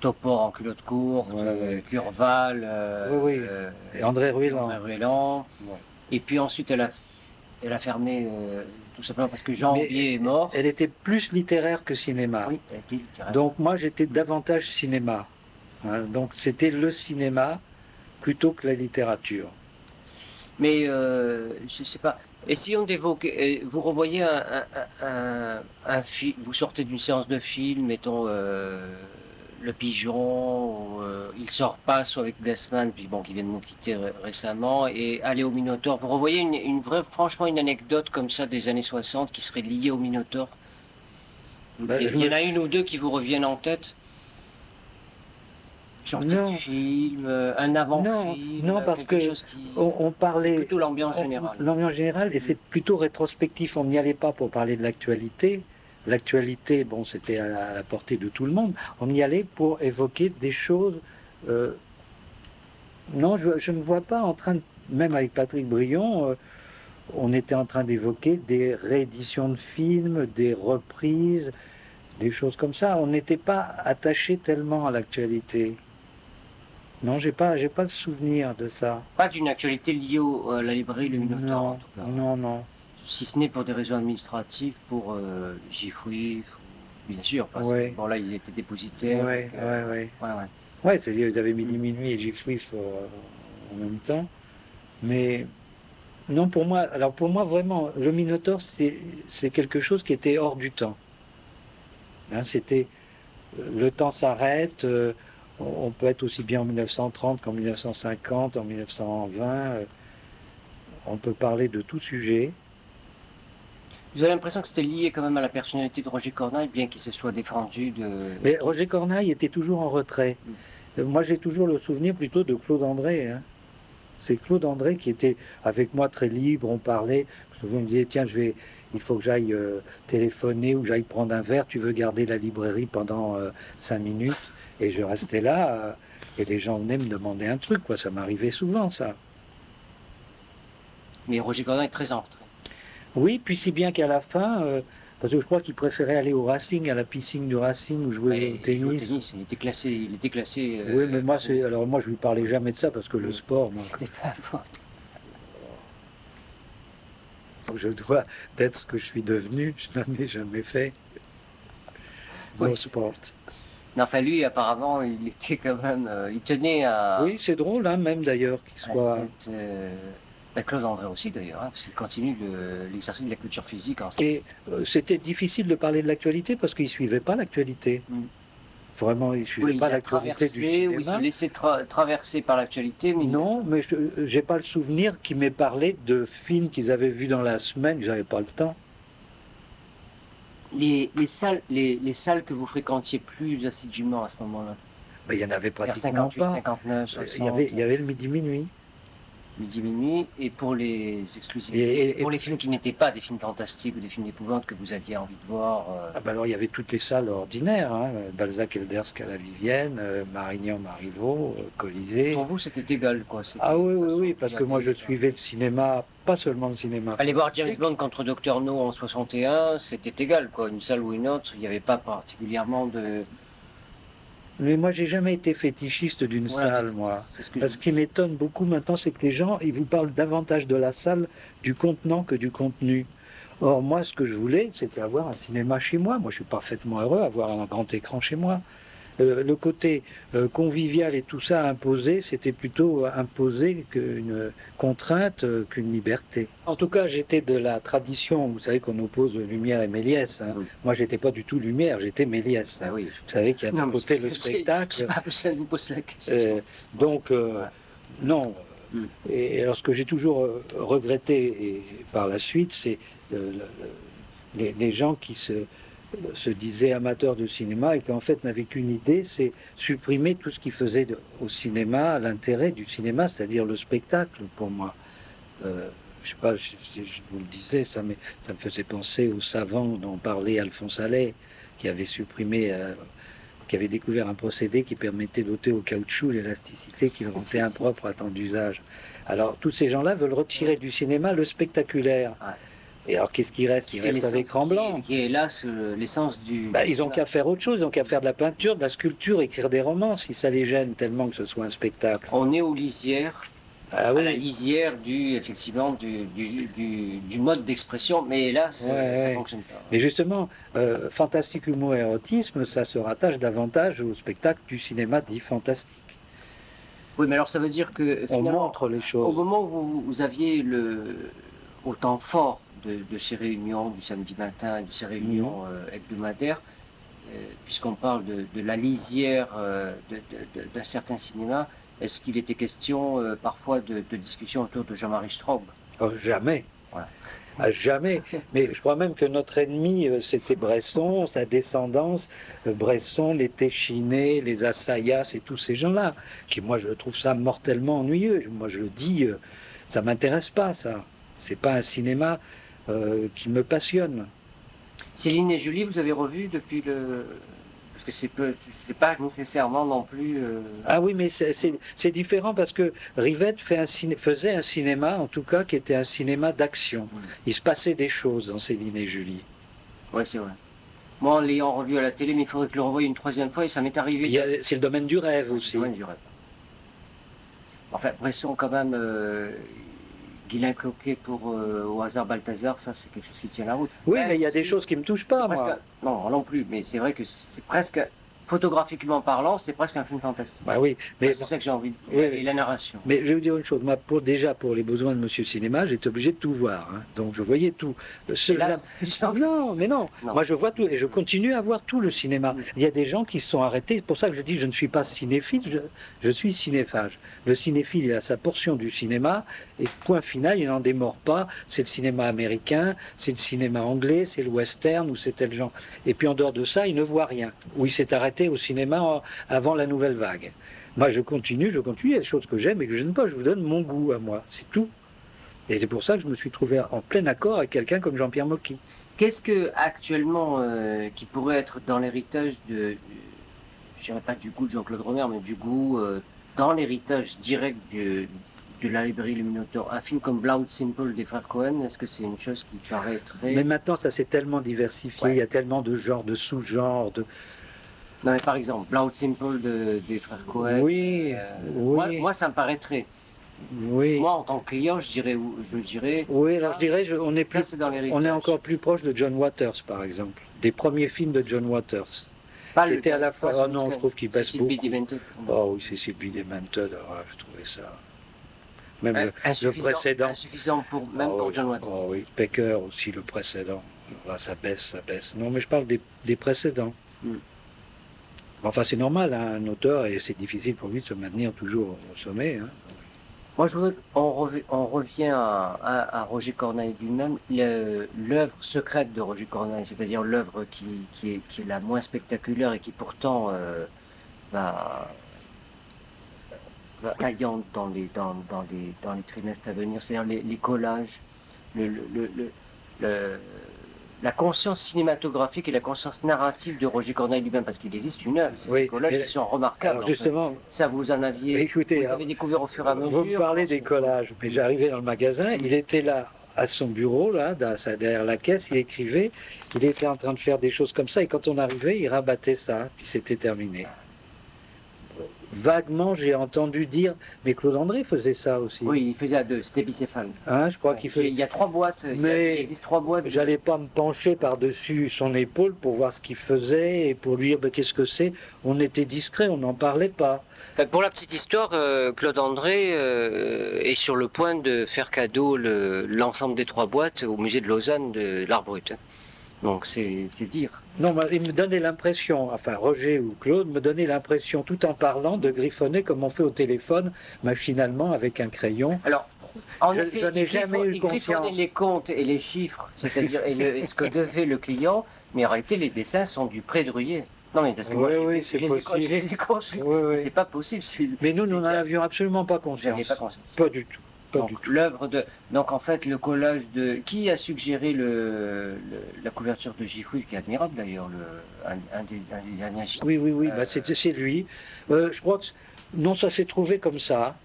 Topor en culotte courte, Ouais, euh. Curval, euh, Oui, oui. euh, Et André Ruelland. André Ruelland. Ouais. Et puis ensuite, elle a, elle a fermé euh, tout simplement parce que Jean Aubier est mort. Elle était plus littéraire que cinéma. Oui, elle était littéraire. Donc moi j'étais davantage cinéma. Hein, donc c'était le cinéma plutôt que la littérature. Mais euh, je sais pas. Essayons d'évoquer. euh, Vous revoyez un, un, un, un film. Vous sortez d'une séance de film, mettons euh, Le Pigeon, euh, Il sort pas, soit avec Gassman, puis bon, qui vient de nous quitter ré- récemment, et Aller au Minotaure. Vous revoyez une, une vraie, franchement, une anecdote comme ça des années 60 qui serait liée au Minotaure Ben, Il y en a une ou deux qui vous reviennent en tête? Sortie Non. de film, euh, un avant-film Non, non, euh, parce que chose qui... On, on C'est parlait. plutôt l'ambiance générale. L'ambiance générale, et c'est plutôt rétrospectif. On n'y allait pas pour parler de l'actualité. L'actualité, bon, c'était à, la- portée de tout le monde. On y allait pour évoquer des choses. euh, Non, je, je ne vois pas en train, de, même avec Patrick Brion, euh, on était en train d'évoquer des rééditions de films, des reprises, des choses comme ça. On n'était pas attaché tellement à l'actualité. Non, j'ai pas, j'ai pas le souvenir de ça. Pas d'une actualité liée au- à la librairie en Non, tout cas. non, non. Si ce n'est pour des raisons administratives, pour euh, bien sûr, parce Ouais. que bon, là, ils étaient dépositaires. Donc, euh, ouais, c'est-à-dire ils avaient midi minuit et Gif Swift euh, en même temps. Mais non, pour moi, alors pour moi vraiment, le Minotaure, c'est quelque chose qui était hors du temps. Hein, C'était euh, le temps s'arrête. euh, on on peut être aussi bien en 1930 qu'en 1950, en 1920. euh, on peut parler de tout sujet. Vous avez l'impression que c'était lié quand même à la personnalité de Roger Corneille, bien qu'il se soit défendu de. Mais Roger Corneille était toujours en retrait. Euh, Moi, j'ai toujours le souvenir plutôt de Claude André. hein. C'est Claude André qui était avec moi très libre, on parlait. Souvent, il me disait Tiens, je vais, il faut que j'aille euh, téléphoner ou j'aille prendre un verre. Tu veux garder la librairie pendant euh, cinq minutes Et je restais là. euh, et les gens venaient me demander un truc. Quoi. Ça m'arrivait souvent, ça. Mais Roger Corneille est très en retrait. Oui, puis si bien qu'à la fin, euh, parce que je crois qu'il préférait aller au Racing, à la piscine du Racing, ou jouer au jouait au tennis. tennis, il était classé. Il était classé euh, Oui, mais moi, c'est, alors moi, je lui parlais jamais de ça parce que le sport, moi, C'était pas bon. je dois d'être ce que je suis devenu, je n'en ai jamais fait. Oui, c'est- sport. Mais enfin, lui, apparemment, il était quand même. euh, il tenait à. Oui, c'est drôle, hein, même d'ailleurs, qu'il soit. cette, euh, bah, Claude André aussi, d'ailleurs, hein, parce qu'il continue le- l'exercice de la culture physique en Et euh, c'était difficile de parler de l'actualité parce qu'il ne suivait pas l'actualité. Mm. Vraiment, il ne suivait Oui, pas l'actualité du traversé, oui, il se cinéma. laissait tra- traverser par l'actualité, mais Non, mais je n'ai pas le souvenir qu'il m'ait parlé de films qu'ils avaient vus dans la semaine, ils n'avaient pas le temps. les, les salles, les, les salles que vous fréquentiez plus assidûment à ce moment-là, Mais il n'y en avait pratiquement 58, pas. 59, 60, Il y, avait, il y avait le midi midi minuit, et pour les exclusivités, Et- et- pour les films qui n'étaient pas des films fantastiques ou des films d'épouvante que vous aviez envie de voir. euh, Ah bah alors il y avait toutes les salles ordinaires, hein, Balzac Eldersk à la Vivienne, euh, Marignan Marivaux, euh, Colisée. Pour vous, c'était égal, quoi. Ah oui, oui, oui, parce que moi je suivais le cinéma, pas seulement le cinéma. Aller voir James. Bond contre Dr No en 61, c'était égal, quoi. Une salle ou une autre, il n'y avait pas particulièrement de. Mais moi j'ai jamais été fétichiste d'une Voilà, salle, moi. C'est ce que Parce je... ce qui m'étonne beaucoup maintenant, c'est que les gens, ils vous parlent davantage de la salle, du contenant que du contenu. Or, moi, ce que je voulais, c'était avoir un cinéma chez moi. Moi, je suis parfaitement heureux d'avoir un grand écran chez moi. Euh, le côté euh, convivial et tout ça imposé, c'était plutôt imposé qu'une contrainte euh, qu'une liberté. En tout cas, j'étais de la tradition, vous savez qu'on oppose Lumière et Méliès. hein. Oui. Moi, j'étais pas du tout Lumière, j'étais Méliès. Ah hein. oui. Vous savez qu'il y a d'un côté le spectacle. C'est vous poser la question. Euh, donc, euh, non. Mm. Et alors, ce que j'ai toujours euh, regretté et, par la suite, c'est euh, le- le- les, les gens qui se, se disaient amateurs de cinéma et qui en fait n'avaient qu'une idée, c'est supprimer tout ce qui faisait de- au cinéma l'intérêt du cinéma, c'est-à-dire le spectacle pour moi. Euh, je sais pas si je vous le disais, ça, mais ça me faisait penser aux savants dont parlait Alphonse Allais, qui avait supprimé euh, qui avait découvert un procédé qui permettait d'ôter au caoutchouc l'élasticité qui le rendait impropre à tant d'usage. Alors, tous ces gens-là veulent retirer du cinéma le spectaculaire. Ouais. Et alors, qu'est-ce qui reste Il Qui est reste l'essence- l'écran qui- est hélas l'essence du. Bah, ils ont qu'à faire autre chose, ils ont qu'à faire de la peinture, de la sculpture, écrire des romans, si ça les gêne tellement que ce soit un spectacle. On est aux lisières, Ah à la lisière du, effectivement, du, du, du, du mode d'expression, mais hélas, Ouais, euh, ça ouais. fonctionne pas. mais justement, euh, fantastique humour et érotisme, ça se rattache davantage au spectacle du cinéma dit fantastique. Oui, mais alors ça veut dire que On montre les au choses. moment où vous, vous aviez le, au temps fort de, de ces réunions du samedi matin et de ces réunions Mhm. euh, hebdomadaires, euh, puisqu'on parle de, de la lisière euh, d'un certain cinéma, est-ce qu'il était question euh, parfois de, de discussion autour de Jean-Marie Straub? Oh, jamais. Voilà. À jamais. Mais je crois même que notre ennemi, euh, c'était Bresson, sa descendance. Euh, Bresson, les Téchinés, les Assayas et tous ces gens-là. Qui, moi, je trouve ça mortellement ennuyeux. Moi, je le dis, ça m'intéresse pas, ça. C'est pas un cinéma euh, qui me passionne. Céline et Julie, vous avez revu depuis le. Parce que c'est peu- c'est pas nécessairement non plus. euh, Ah oui, mais c'est- c'est c'est différent parce que Rivette fait un ciné- faisait un cinéma, en tout cas, qui était un cinéma d'action. Il se passait des choses dans Céline et Julie. Ouais, c'est vrai. Moi, en l'ayant revu à la télé, mais il faudrait que je le revoie une troisième fois et ça m'est arrivé. Il y a- C'est le domaine du rêve aussi. Ouais, du rêve. Enfin, Bresson, quand même, euh, Guylain Cloquet pour euh, au hasard Balthazar, ça c'est quelque chose qui tient la route. Oui, Même mais il y a des choses qui me touchent pas, moi. Non, non plus, mais c'est vrai que c'est presque, photographiquement parlant, c'est presque un film fantastique. Bah oui, mais, c'est ça que j'ai envie de Oui, Et la narration. mais je vais vous dire une chose. Moi, pour, déjà, pour les besoins de Monsieur Cinéma, j'étais obligé de tout voir. hein. Donc, je voyais tout. Là, envie- Non, mais non. Non. Moi, je vois tout et je continue à voir tout le cinéma. Il y a des gens qui se sont arrêtés. C'est pour ça que je dis je ne suis pas cinéphile, je, je suis cinéphage. Le cinéphile, il a sa portion du cinéma et point final, il n'en démord pas. C'est le cinéma américain, c'est le cinéma anglais, c'est le western ou c'est tel genre. Et puis en dehors de ça, il ne voit rien. Ou il s'est arrêté au cinéma en- avant la nouvelle vague. Moi, je continue, je continue. Il y a des choses que j'aime et que je n'aime pas. Je vous donne mon goût à moi. C'est tout. Et c'est pour ça que je me suis trouvé en plein accord avec quelqu'un comme Jean-Pierre Mocky. Qu'est-ce que actuellement euh, qui pourrait être dans l'héritage de, du- je dirais pas du goût de Jean-Claude Romer, mais du goût euh, dans l'héritage direct du- de la librairie Illuminator, un film comme Blood Simple des frères Cohen, est-ce que c'est une chose qui paraît très... Mais maintenant, ça s'est tellement diversifié. Ouais. Il y a tellement de genres, de sous-genres. De... Non mais par exemple, Blood Simple de- des frères Cohen. Oui, euh, oui, moi, moi, ça me paraîtrait. oui. Moi en tant que client, je dirais, je dirais. oui, alors je dirais, je- on est plus, on est encore plus proche de John Waters, par exemple, des premiers films de John Waters. Pas le- à la fois. Oh non, je trouve qu'il B. beaucoup. Demented. Oh oui, c'est Sylvie Demented. Ah, je trouvais ça. Même Euh, le, insuffisant, précédent. Insuffisant pour, même oh, pour. John Waters. Oh oui, Pecker aussi, le précédent. Ah, ça baisse, ça baisse. Non, mais je parle des, des précédents. Hmm. Enfin, c'est normal, hein, un auteur, et c'est difficile pour lui de se maintenir toujours au sommet. hein. Moi, je voudrais on, rev- on revient à, Roger Corneille lui-même, l'œuvre secrète de Roger Corneille, c'est-à-dire l'œuvre qui, est, la moins spectaculaire et qui pourtant euh, va, taillante dans les, trimestres à venir, c'est-à-dire les, collages, le- la conscience cinématographique et la conscience narrative de Roger Corneille lui-même, parce qu'il existe une œuvre, Oui, ces collages qui sont remarquables. Alors en fait. justement, Ça, vous en aviez, écoutez, vous alors, avez découvert au fur et à mesure. vous me parlez des collages, mais j'arrivais dans le magasin, il était là à son bureau, là, derrière la caisse, il écrivait, il était en train de faire des choses comme ça, et quand on arrivait, il rabattait ça, puis c'était terminé. Vaguement, j'ai entendu dire, mais Claude André faisait ça aussi. Oui, il faisait à deux, c'était bicéphale. Hein, je crois Ouais, qu'il Il faisait. y a trois boîtes, il y a- Mais il existe trois boîtes. J'allais pas me pencher par-dessus son épaule pour voir ce qu'il faisait et pour lui dire ben, qu'est-ce que c'est? On était discret, on n'en parlait pas. Euh, Pour la petite histoire, euh, Claude André euh, est sur le point de faire cadeau le- l'ensemble des trois boîtes au musée de Lausanne de l'art brut. Donc c'est dire. Non, mais il me donnait l'impression, enfin Roger ou Claude me donnait l'impression, tout en parlant, de griffonner comme on fait au téléphone, machinalement avec un crayon. Alors, en Je- effet, je n'ai il jamais griffon- eu il griffonnait confiance. les comptes et les chiffres, c'est-à-dire et, le- et ce que devait le client, mais en réalité les dessins sont du pré-druyer. Non mais parce que moi, Oui, je, les ai- oui, c'est je les ai- possible. je les ai construits. Oui, oui. C'est pas possible. Mais nous, nous n'en avions absolument pas conscience. Pas conscience. Pas du tout. Pas Donc, l'œuvre de. Donc, en fait, le collage de. Qui a suggéré le, le- la couverture de Gifouille, qui est admirable d'ailleurs, le... un, un des, un des derniers. Oui, oui, oui, Euh, bah, c'est c'est lui. Euh, je crois que. Non, ça s'est trouvé comme ça.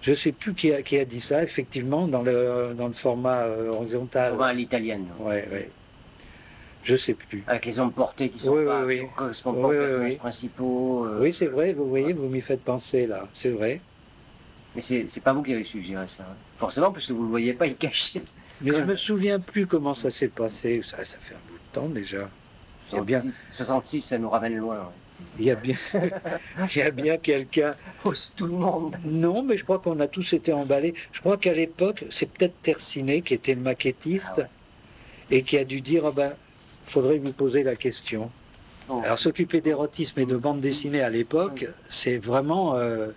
Je ne sais plus qui a, qui a dit ça, effectivement, dans le, dans le format euh, horizontal. Souvent à l'italienne, Ouais, ouais. Je sais plus. avec les hommes portés qui sont Oui, pas, oui, qui oui. correspondent Oui, pas aux personnages principaux. euh, Oui, c'est vrai, vous voyez, vous m'y faites penser là, c'est vrai. Mais c'est pas vous qui avez suggéré ça. hein. Forcément, parce que vous ne le voyez pas, il cache. Mais je me souviens plus comment ça s'est passé. Ça, ça fait un bout de temps déjà. Il y a bien, 66, 66, ça nous ramène loin. ouais. il y a bien, il y a bien quelqu'un. Oh, tout le monde. Non, mais je crois qu'on a tous été emballés. Je crois qu'à l'époque, c'est peut-être Tercinet qui était le maquettiste Ah ouais. et qui a dû dire, ah ben, faudrait lui poser la question. Bon, Alors s'occuper d'érotisme et de bande dessinée à l'époque, c'est vraiment, euh,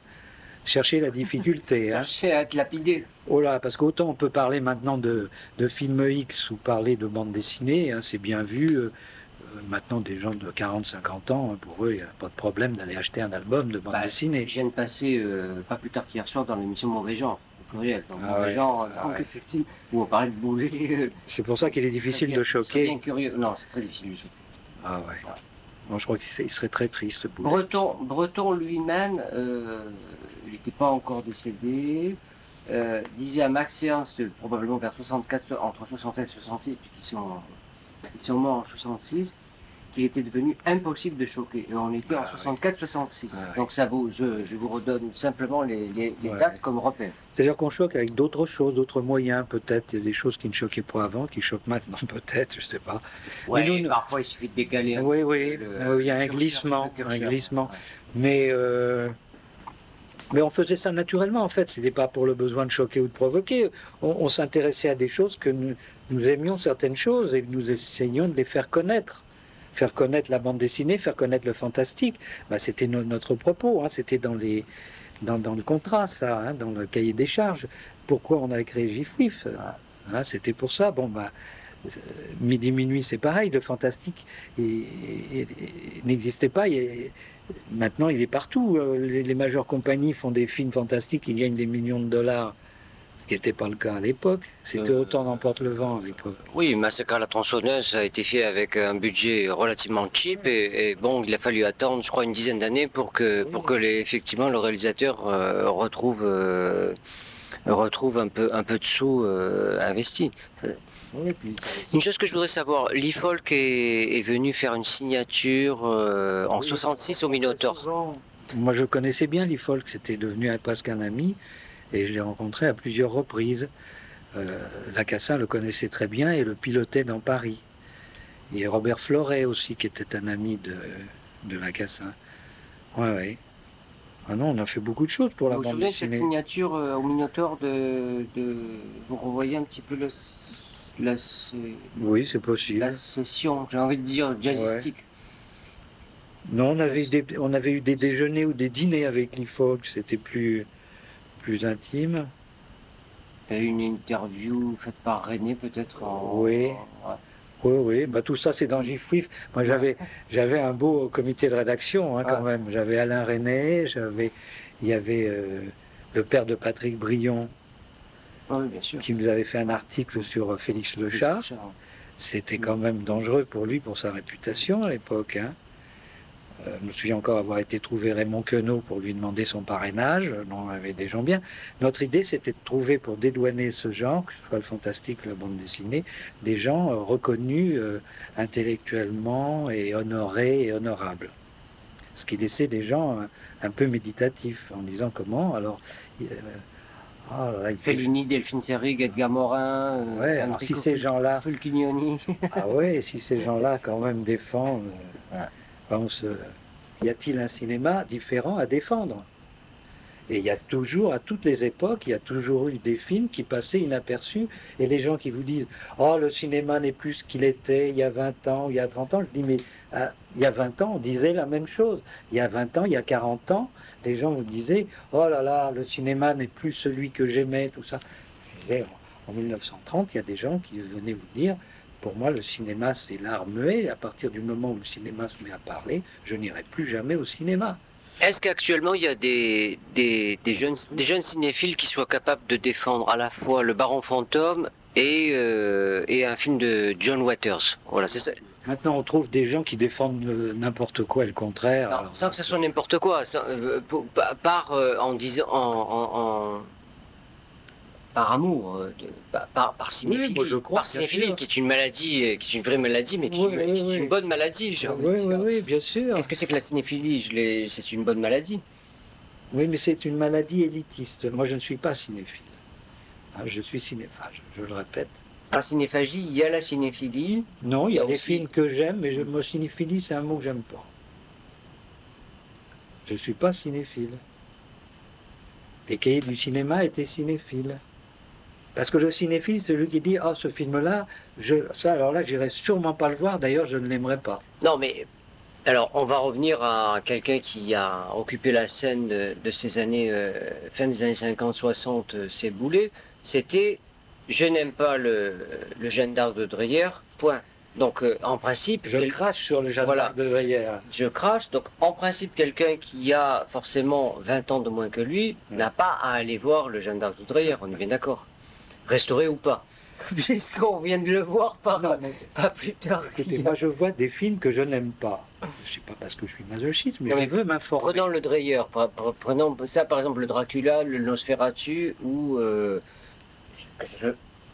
chercher la difficulté. hein. Cherchez à être lapidé. Oh là, parce qu'autant on peut parler maintenant de, de film X ou parler de bande dessinée, hein, c'est bien vu. euh, euh, maintenant, des gens de 40-50 ans, pour eux, il n'y a pas de problème d'aller acheter un album de bande Bah, dessinée. Je viens de passer, euh, pas plus tard qu'hier soir, dans l'émission Mauvais Genre, au pluriel. Donc, Ah Mauvais ouais. Genre, Ah donc ouais. effectivement, où on parlait de euh, C'est pour ça qu'il est difficile de C'est bien choquer. curieux. Non, c'est très difficile de choquer. Ah ouais. Je crois qu'il serait très triste. Boulet. Breton, Breton lui-même, euh, il n'était pas encore décédé, euh, disait à Max Ernst, probablement vers 64, entre 67 et 66, puisqu'ils sont, ils sont morts en 66, qu'il était devenu impossible de choquer. Et on était en Ah oui. 64-66. Ah oui. Donc ça vaut, je, je vous redonne simplement les, les- les Ouais. dates comme repère. C'est-à-dire qu'on choque avec d'autres choses, d'autres moyens, peut-être. Il y a des choses qui ne choquaient pas avant, qui choquent maintenant, peut-être, je sais pas. Ouais, nous, nous- parfois il suffit de décaler un Oui, petit oui, peu il y a un glissement, un glissement. Ouais. Mais, euh, mais on faisait ça naturellement, en fait. C'était pas pour le besoin de choquer ou de provoquer. On, on s'intéressait à des choses que nous, nous aimions certaines choses et nous essayions de les faire connaître. Faire connaître la bande dessinée, faire connaître le fantastique. Bah, c'était no- notre propos, hein. c'était dans, dans, le contrat, ça, hein, dans le cahier des charges. Pourquoi on avait créé GIFWIF Hein, C'était pour ça. Bon, euh, midi, minuit, c'est pareil. Le fantastique n'existait pas. Maintenant, il est partout. Euh, Les, majeures compagnies font des films fantastiques qui gagnent des millions de dollars, ce qui n'était pas le cas à l'époque. C'était Euh, autant d'emporte le vent à l'époque. Oui, Massacre à la tronçonneuse a été fait avec un budget relativement cheap et, et bon, il a fallu attendre, je crois, une dizaine d'années pour que, pour que les, effectivement le réalisateur euh, retrouve, euh, retrouve un peu, un peu de sous investis. Une chose que je voudrais savoir, Lee Falk est, est venu faire une signature en Oui, 66 au Minotaur. Moi, je connaissais bien Lee Falk, c'était devenu un- presque un ami, et je l'ai rencontré à plusieurs reprises. Euh, Lacassin le connaissait très bien et le pilotait dans Paris. Et Robert Floret aussi, qui était un ami de, de Lacassin. Ouais, ouais. Ah non, on a fait beaucoup de choses pour la Vous vous bande souvenez de cette dessinée. signature euh, au Minotaur de, de- Vous revoyez un petit peu le, la, Oui, c'est possible. la session, j'ai envie de dire, jazzistique. Non, on avait, eu des, on avait eu des déjeuners ou des dîners avec Lee Falk, c'était plus, plus intime. Eu une interview faite par René, peut-être. en- Oui. en- Oui, oui, bah, tout ça c'est dans GIFWIF. Moi j'avais, j'avais un beau comité de rédaction hein, quand Ah. même. J'avais Alain René, j'avais, il y avait euh, le père de Patrick Brion Oui, bien sûr. qui nous avait fait un article sur euh, Félix Le Chat. C'était quand même dangereux pour lui, pour sa réputation à l'époque. hein. Euh, je me souviens encore avoir été trouvé Raymond Queneau pour lui demander son parrainage. Il y avait des gens bien. Notre idée, c'était de trouver, pour dédouaner ce genre, que ce soit le fantastique, la bande dessinée, des gens euh, reconnus euh, intellectuellement et honorés et honorables. Ce qui laissait des gens euh, un peu méditatifs, en disant comment, alors... euh, ah là Fellini, Delphine Seyrig, Edgar Morin, euh, Ouais, alors si ces gens-là Fulchignoni. ah ouais, si ces gens-là quand même défendent, euh, se- y a-t-il un cinéma différent à défendre? Et il y a toujours, à toutes les époques, il y a toujours eu des films qui passaient inaperçus. Et les gens qui vous disent Oh, le cinéma n'est plus ce qu'il était il y a 20 ans, il y a 30 ans, je dis Mais ah, il y a 20 ans, on disait la même chose. Il y a 20 ans, il y a 40 ans, les gens vous disaient Oh là là, le cinéma n'est plus celui que j'aimais, tout ça. En 1930, il y a des gens qui venaient vous dire pour moi, le cinéma, c'est l'art muet. À partir du moment où le cinéma se met à parler, je n'irai plus jamais au cinéma. Est-ce qu'actuellement il y a des, des, des jeunes, des jeunes cinéphiles qui soient capables de défendre à la fois Le Baron Fantôme et, euh, et un film de John Waters? Voilà, c'est ça. Maintenant, on trouve des gens qui défendent euh, n'importe quoi et le contraire. Alors, sans que ce soit n'importe quoi, sans- euh, pour- par, euh, en disant, en- par amour, euh, de- par, par, par cinéphilie, moi, je crois, par cinéphilie, qui est une maladie, euh, qui est une vraie maladie, mais qui, Oui, est- oui, qui est oui. une bonne maladie. j'ai envie de oui, dire. oui, oui, bien sûr. Qu'est-ce que c'est que la cinéphilie? C'est une bonne maladie. Oui, mais c'est une maladie élitiste. Moi, je ne suis pas cinéphile. Hein, je suis cinéphage, je le répète. La cinéphagie, il y a la cinéphilie. Non, il y a des aussi- films que j'aime, mais je, moi, cinéphilie, c'est un mot que j'aime pas. Je ne suis pas cinéphile. Les cahiers du cinéma étaient cinéphiles. Parce que le cinéphile, c'est celui qui dit Ah, ce film-là, je... ça, alors là, j'irai sûrement pas le voir, d'ailleurs, je ne l'aimerais pas. Non, mais Alors, on va revenir à quelqu'un qui a occupé la scène de, de ces années, euh, fin des années 50-60, euh, c'est Boulet. C'était Je n'aime pas le, le Jeanne d'Arc de Dreyer, point. Donc, euh, en principe, Je quel- crache sur le jardin Voilà. de Dreyer. je crache. Donc, en principe, quelqu'un qui a forcément 20 ans de moins que lui n'a pas à aller voir le Jeanne d'Arc de Dreyer, on est bien d'accord. Restauré ou pas. Puisqu'on vient de le voir pas, Non, mais pas plus tard. écoutez, moi je vois des films que je n'aime pas. Je sais pas parce que je suis masochiste, mais Non, je veux m'informer. Prenons le Dreyer, pre- pre- prenons ça par exemple le Dracula, le Nosferatu ou, euh, je-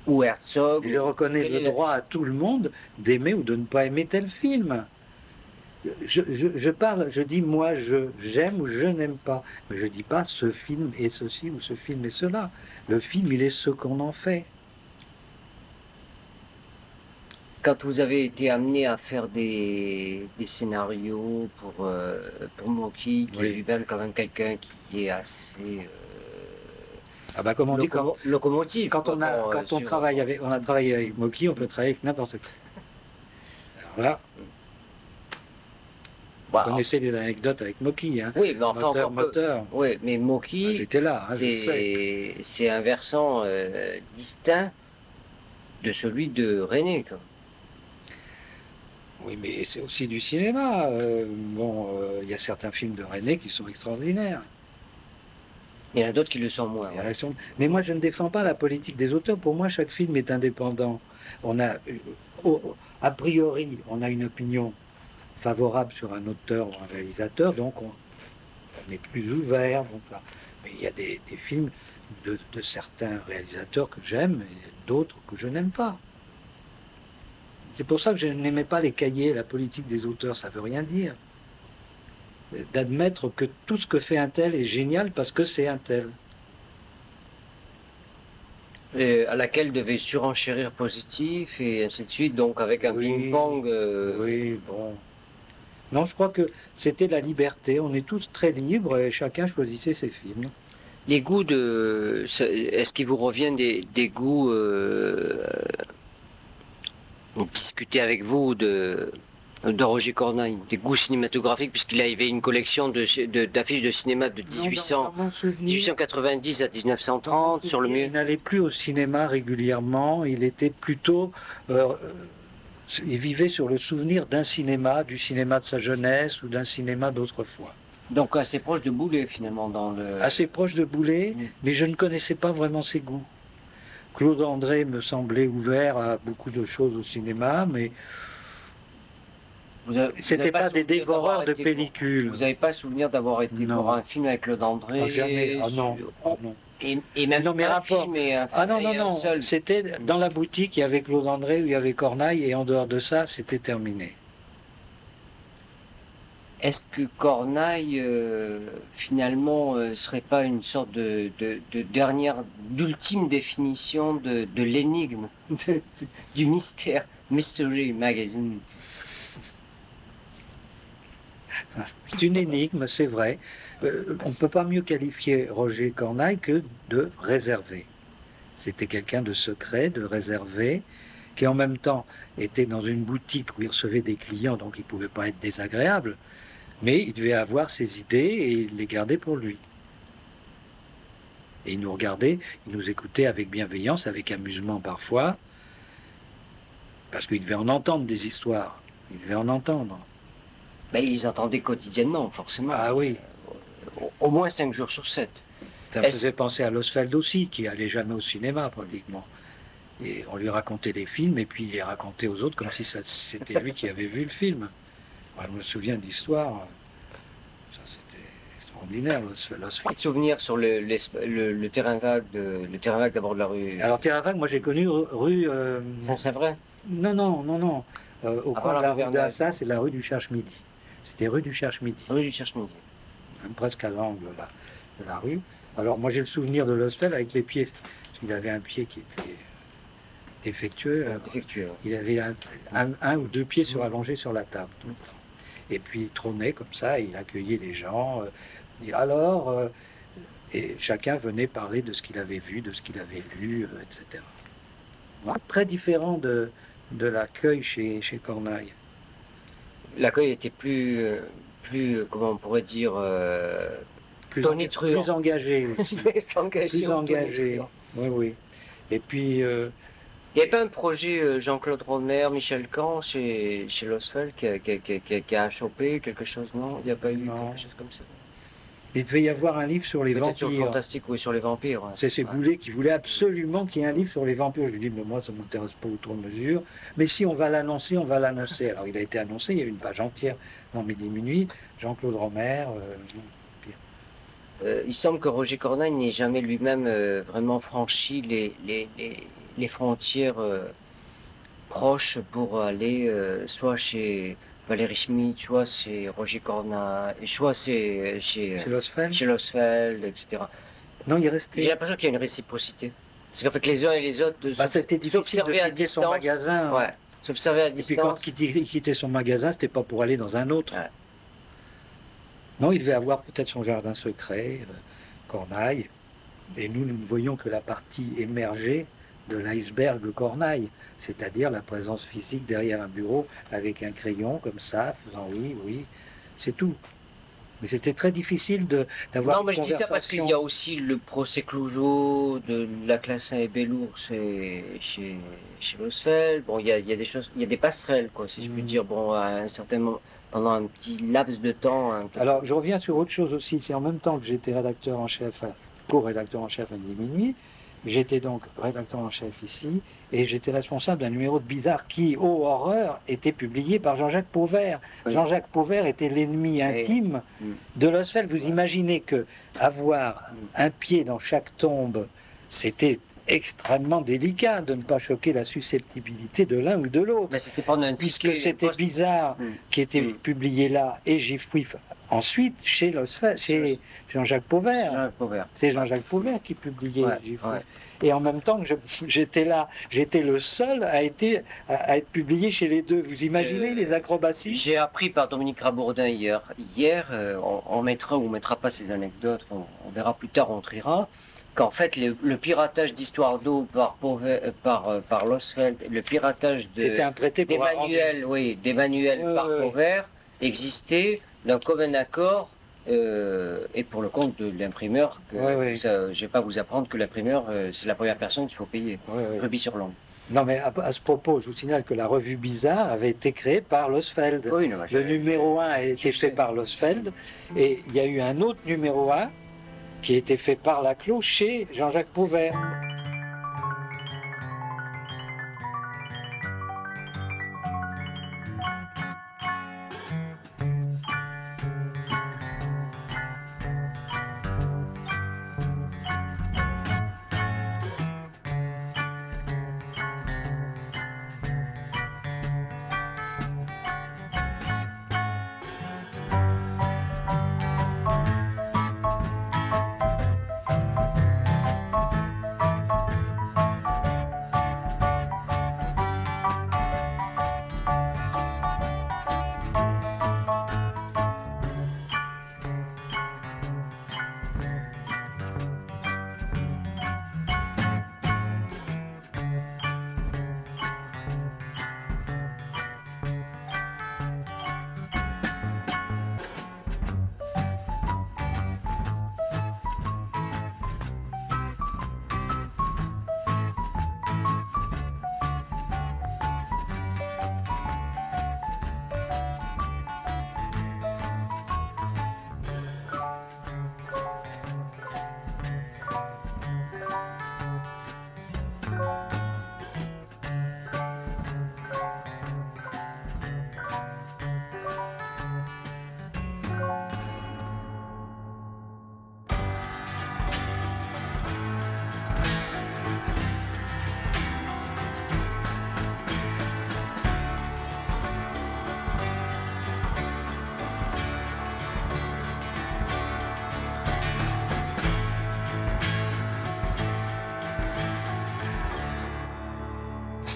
ou Herzog. Je reconnais le- droit à tout le monde d'aimer ou de ne pas aimer tel film. Je, je- je parle, je dis moi je j'aime ou je n'aime pas, mais je dis pas ce film est ceci ou ce film est cela. Le film il est ce qu'on en fait. Quand vous avez été amené à faire des, des scénarios pour, euh, pour Moki, qui Oui. est lui-même quand même quelqu'un qui est assez euh, Ah bah comme on dit quand, locomo- locomotive. quand on a quoi, quand euh, on travaille avec on a travaillé avec Moki, on peut travailler avec n'importe qui. Alors là, Bah, vous connaissez des anecdotes avec Moki, hein. oui, mais enfin moteur, moteur. Oui, mais Ah, Moki, J'étais là, hein, c'est un versant euh, distinct de celui de René. quoi. Oui, mais c'est aussi du cinéma. Euh, bon, euh, il y a certains films de René qui sont extraordinaires. Il y en a d'autres qui le sont moins. Ouais. Mais moi, je ne défends pas la politique des auteurs. Pour moi, chaque film est indépendant. On a, a priori, on a une opinion favorable sur un auteur ou un réalisateur, donc on, on est plus ouvert. Donc là. Mais il y a des, des films de, de certains réalisateurs que j'aime et d'autres que je n'aime pas. C'est pour ça que je n'aimais pas les cahiers, la politique des auteurs, ça veut rien dire. D'admettre que tout ce que fait un tel est génial parce que c'est un tel. Et à laquelle devait surenchérir positif et ainsi de suite, donc avec un Oui. ping-pong. euh, Oui, bon. Non, je crois que c'était la liberté. On est tous très libres et chacun choisissait ses films. Les goûts de. Est-ce qu'il vous revient des, des goûts. Euh, discuter avec vous de. De Roger Corneille, des goûts cinématographiques, puisqu'il avait une collection de- de- d'affiches de, cinéma de 1800, 1890 à 1930, sur le Il mieux. n'allait plus au cinéma régulièrement. Il était plutôt. euh, il vivait sur le souvenir d'un cinéma, du cinéma de sa jeunesse ou d'un cinéma d'autrefois. Donc assez proche de Boulet, finalement, dans le. Assez proche de Boulet, Mm. mais je ne connaissais pas vraiment ses goûts. Claude André me semblait ouvert à beaucoup de choses au cinéma, mais c'était pas des dévoreurs de pellicules. Vous n'avez pas souvenir d'avoir été Non. voir un film avec Claude André Ah, jamais. Ah non. Ah non. Et, et même Non, mais un film et un Ah non, non, non. C'était dans la boutique, il y avait Claude André, il y avait Corneille, et en dehors de ça, c'était terminé. Est-ce que Corneille, euh, finalement, euh, serait pas une sorte de, de- de dernière, d'ultime définition de, de l'énigme, du mystère, Mystery Magazine C'est une énigme, c'est vrai. Euh, on ne peut pas mieux qualifier Roger Corneille que de réservé. C'était quelqu'un de secret, de réservé, qui en même temps était dans une boutique où il recevait des clients, donc il ne pouvait pas être désagréable, mais il devait avoir ses idées et il les gardait pour lui. Et il nous regardait, il nous écoutait avec bienveillance, avec amusement parfois, parce qu'il devait en entendre des histoires. Il devait en entendre. Ben, Ils entendaient quotidiennement, forcément. Ah oui, Au, au moins 5 jours sur 7. Ça me faisait penser à Losfeld aussi, qui allait jamais au cinéma pratiquement. Et on lui racontait les films, et puis il les racontait aux autres comme si c'était lui qui avait vu le film. Moi, je me souviens de l'histoire. Ça, c'était extraordinaire, Los- Losfeld. de souvenirs sur le, l'esp- le, le terrain vague, de, le terrain vague d'abord de la rue. Alors, Terrain Vague, moi j'ai connu rue. euh, Ça, c'est vrai non, non, non, non. Euh, au coin de la rue d'Assas, c'est la rue du Cherche-Midi. C'était rue du Cherche-Midi. Rue du Cherche-Midi. même presque à l'angle là, de la rue. Alors moi j'ai le souvenir de Losfeld avec les pieds, parce qu'il avait un pied qui était défectueux. Défectueux. Il avait un, un- un ou deux pieds sur allongés sur la table tout le temps. Et puis il trônait comme ça, et il accueillait les gens. euh, il dit, alors, euh, et chacun venait parler de ce qu'il avait vu, de ce qu'il avait lu, euh, etc. Très différent de, de l'accueil chez, chez Corneille. L'accueil était plus, euh, plus, euh, comment on pourrait dire, euh, Plus, tonitruant. plus engagé aussi. plus engagé. plus engagé. Oui, oui. Et puis, euh, Il n'y avait pas un projet Jean-Claude Romer, Michel Camp chez, chez Losfeld qui a, qui, a, qui, a, qui a- qui a chopé quelque chose, non? Il n'y a pas eu Non. quelque chose comme ça? Il devait y avoir un livre sur les Peut-être sur le vampires. fantastique, oui, sur les vampires. ouais. C'est Ouais. Boulet qui voulait absolument qu'il y ait un livre sur les vampires. Je lui dis, mais moi, ça ne m'intéresse pas outre mesure. Mais si on va l'annoncer, on va l'annoncer. Alors, il a été annoncé, il y a eu une page entière dans Midi Minuit. Jean-Claude Romer, euh, Euh, il semble que Roger Corneille n'ait jamais lui-même euh, vraiment franchi les, les, les, les frontières proches pour aller soit chez Valéry Schmitt, soit chez Roger Corneille, soit chez, chez, c'est Losfeld. chez Losfeld, etc. Non, il est J'ai l'impression qu'il y a une réciprocité. C'est qu'en fait les uns et les autres Bah, s'obs- C'était difficile de s'observer à son distance. magasin. Ouais, s'observer à Et puis quand il quittait- son magasin, c'était pas pour aller dans un autre. Ouais. Non, il devait avoir peut-être son jardin secret, euh, Corneille. Et nous, nous ne voyons que la partie émergée de l'iceberg Corneille, c'est-à-dire la présence physique derrière un bureau avec un crayon comme ça, faisant oui, oui, c'est tout. Mais c'était très difficile de- d'avoir Non, une mais je dis ça parce qu'il y a aussi le procès Clouseau de la classe 1 et Bellour chez, chez, chez Losfeld. Bon, il y a, il y a des choses, il y a des passerelles, quoi, si je puis Mhm. dire. Bon, à un certain moment, pendant un petit laps de temps. Alors, je reviens sur autre chose aussi. C'est en même temps que j'étais rédacteur en chef, co-rédacteur en chef à Minuit, j'étais donc rédacteur en chef ici, et j'étais responsable d'un numéro de Bizarre qui, ô horreur, était publié par Jean-Jacques Pauvert. Oui. Jean-Jacques Pauvert était l'ennemi intime Mm. de Losfeld. Vous imaginez que avoir un pied dans chaque tombe, c'était extrêmement délicat de ne pas choquer la susceptibilité de l'un ou de l'autre. Mais c'était pendant un Puisque c'était bizarre Mm. qui était Mm. publié là et Gifouif ensuite chez, Losfeld, chez Jean-Jacques Pauvert. Jean. C'est Jean-Jacques Pauvert qui publiait Ouais, Gifouif. ouais. Et en même temps que j'étais là, j'étais le seul à, été, à, à être publié chez les deux. Vous imaginez Euh, les acrobaties? J'ai appris par Dominique Rabourdin hier. Hier, euh, on, on mettra ou on mettra pas ces anecdotes, on, on verra plus tard, on triera, qu'en fait le, le piratage d'histoire d'eau par, Pauvert- euh, par, par Losfeld, le piratage de, C'était un prêté pour un rendu. d'Emmanuel, oui, d'Emmanuel par. Pauvert existait d'un commun accord euh, et pour le compte de l'imprimeur. que ouais. ça- Je ne vais pas vous apprendre que l'imprimeur, euh, c'est la première personne qu'il faut payer. Ouais. Rubis sur l'ongle. Non mais à, à ce propos, je vous signale que la revue Bizarre avait été créée par Losfeld. Oui, non, Le numéro 1 a été fait par Losfeld et il y a eu un autre numéro 1 qui a été fait par Laclos chez Jean-Jacques Pauvert.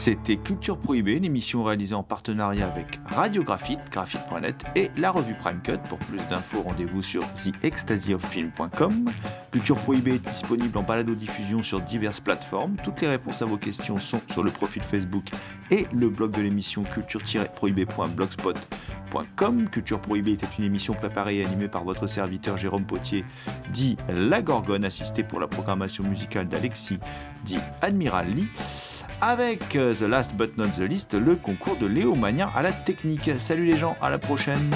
C'était Culture Prohibée, une émission réalisée en partenariat avec Radio Graphite, graphite.net et la revue Prime Cut. Pour plus d'infos, rendez-vous sur theextasyoffilm.com. Culture Prohibée est disponible en balado-diffusion sur diverses plateformes. Toutes les réponses à vos questions sont sur le profil Facebook et le blog de l'émission culture-prohibée.blogspot.com. Culture Prohibée était une émission préparée et animée par votre serviteur Jérôme Potier, dit La Gorgone, assisté pour la programmation musicale d'Alexis, dit Admiral Lee avec euh, The Last But Not The List, le concours de Léo Magnin à la technique. Salut les gens, à la prochaine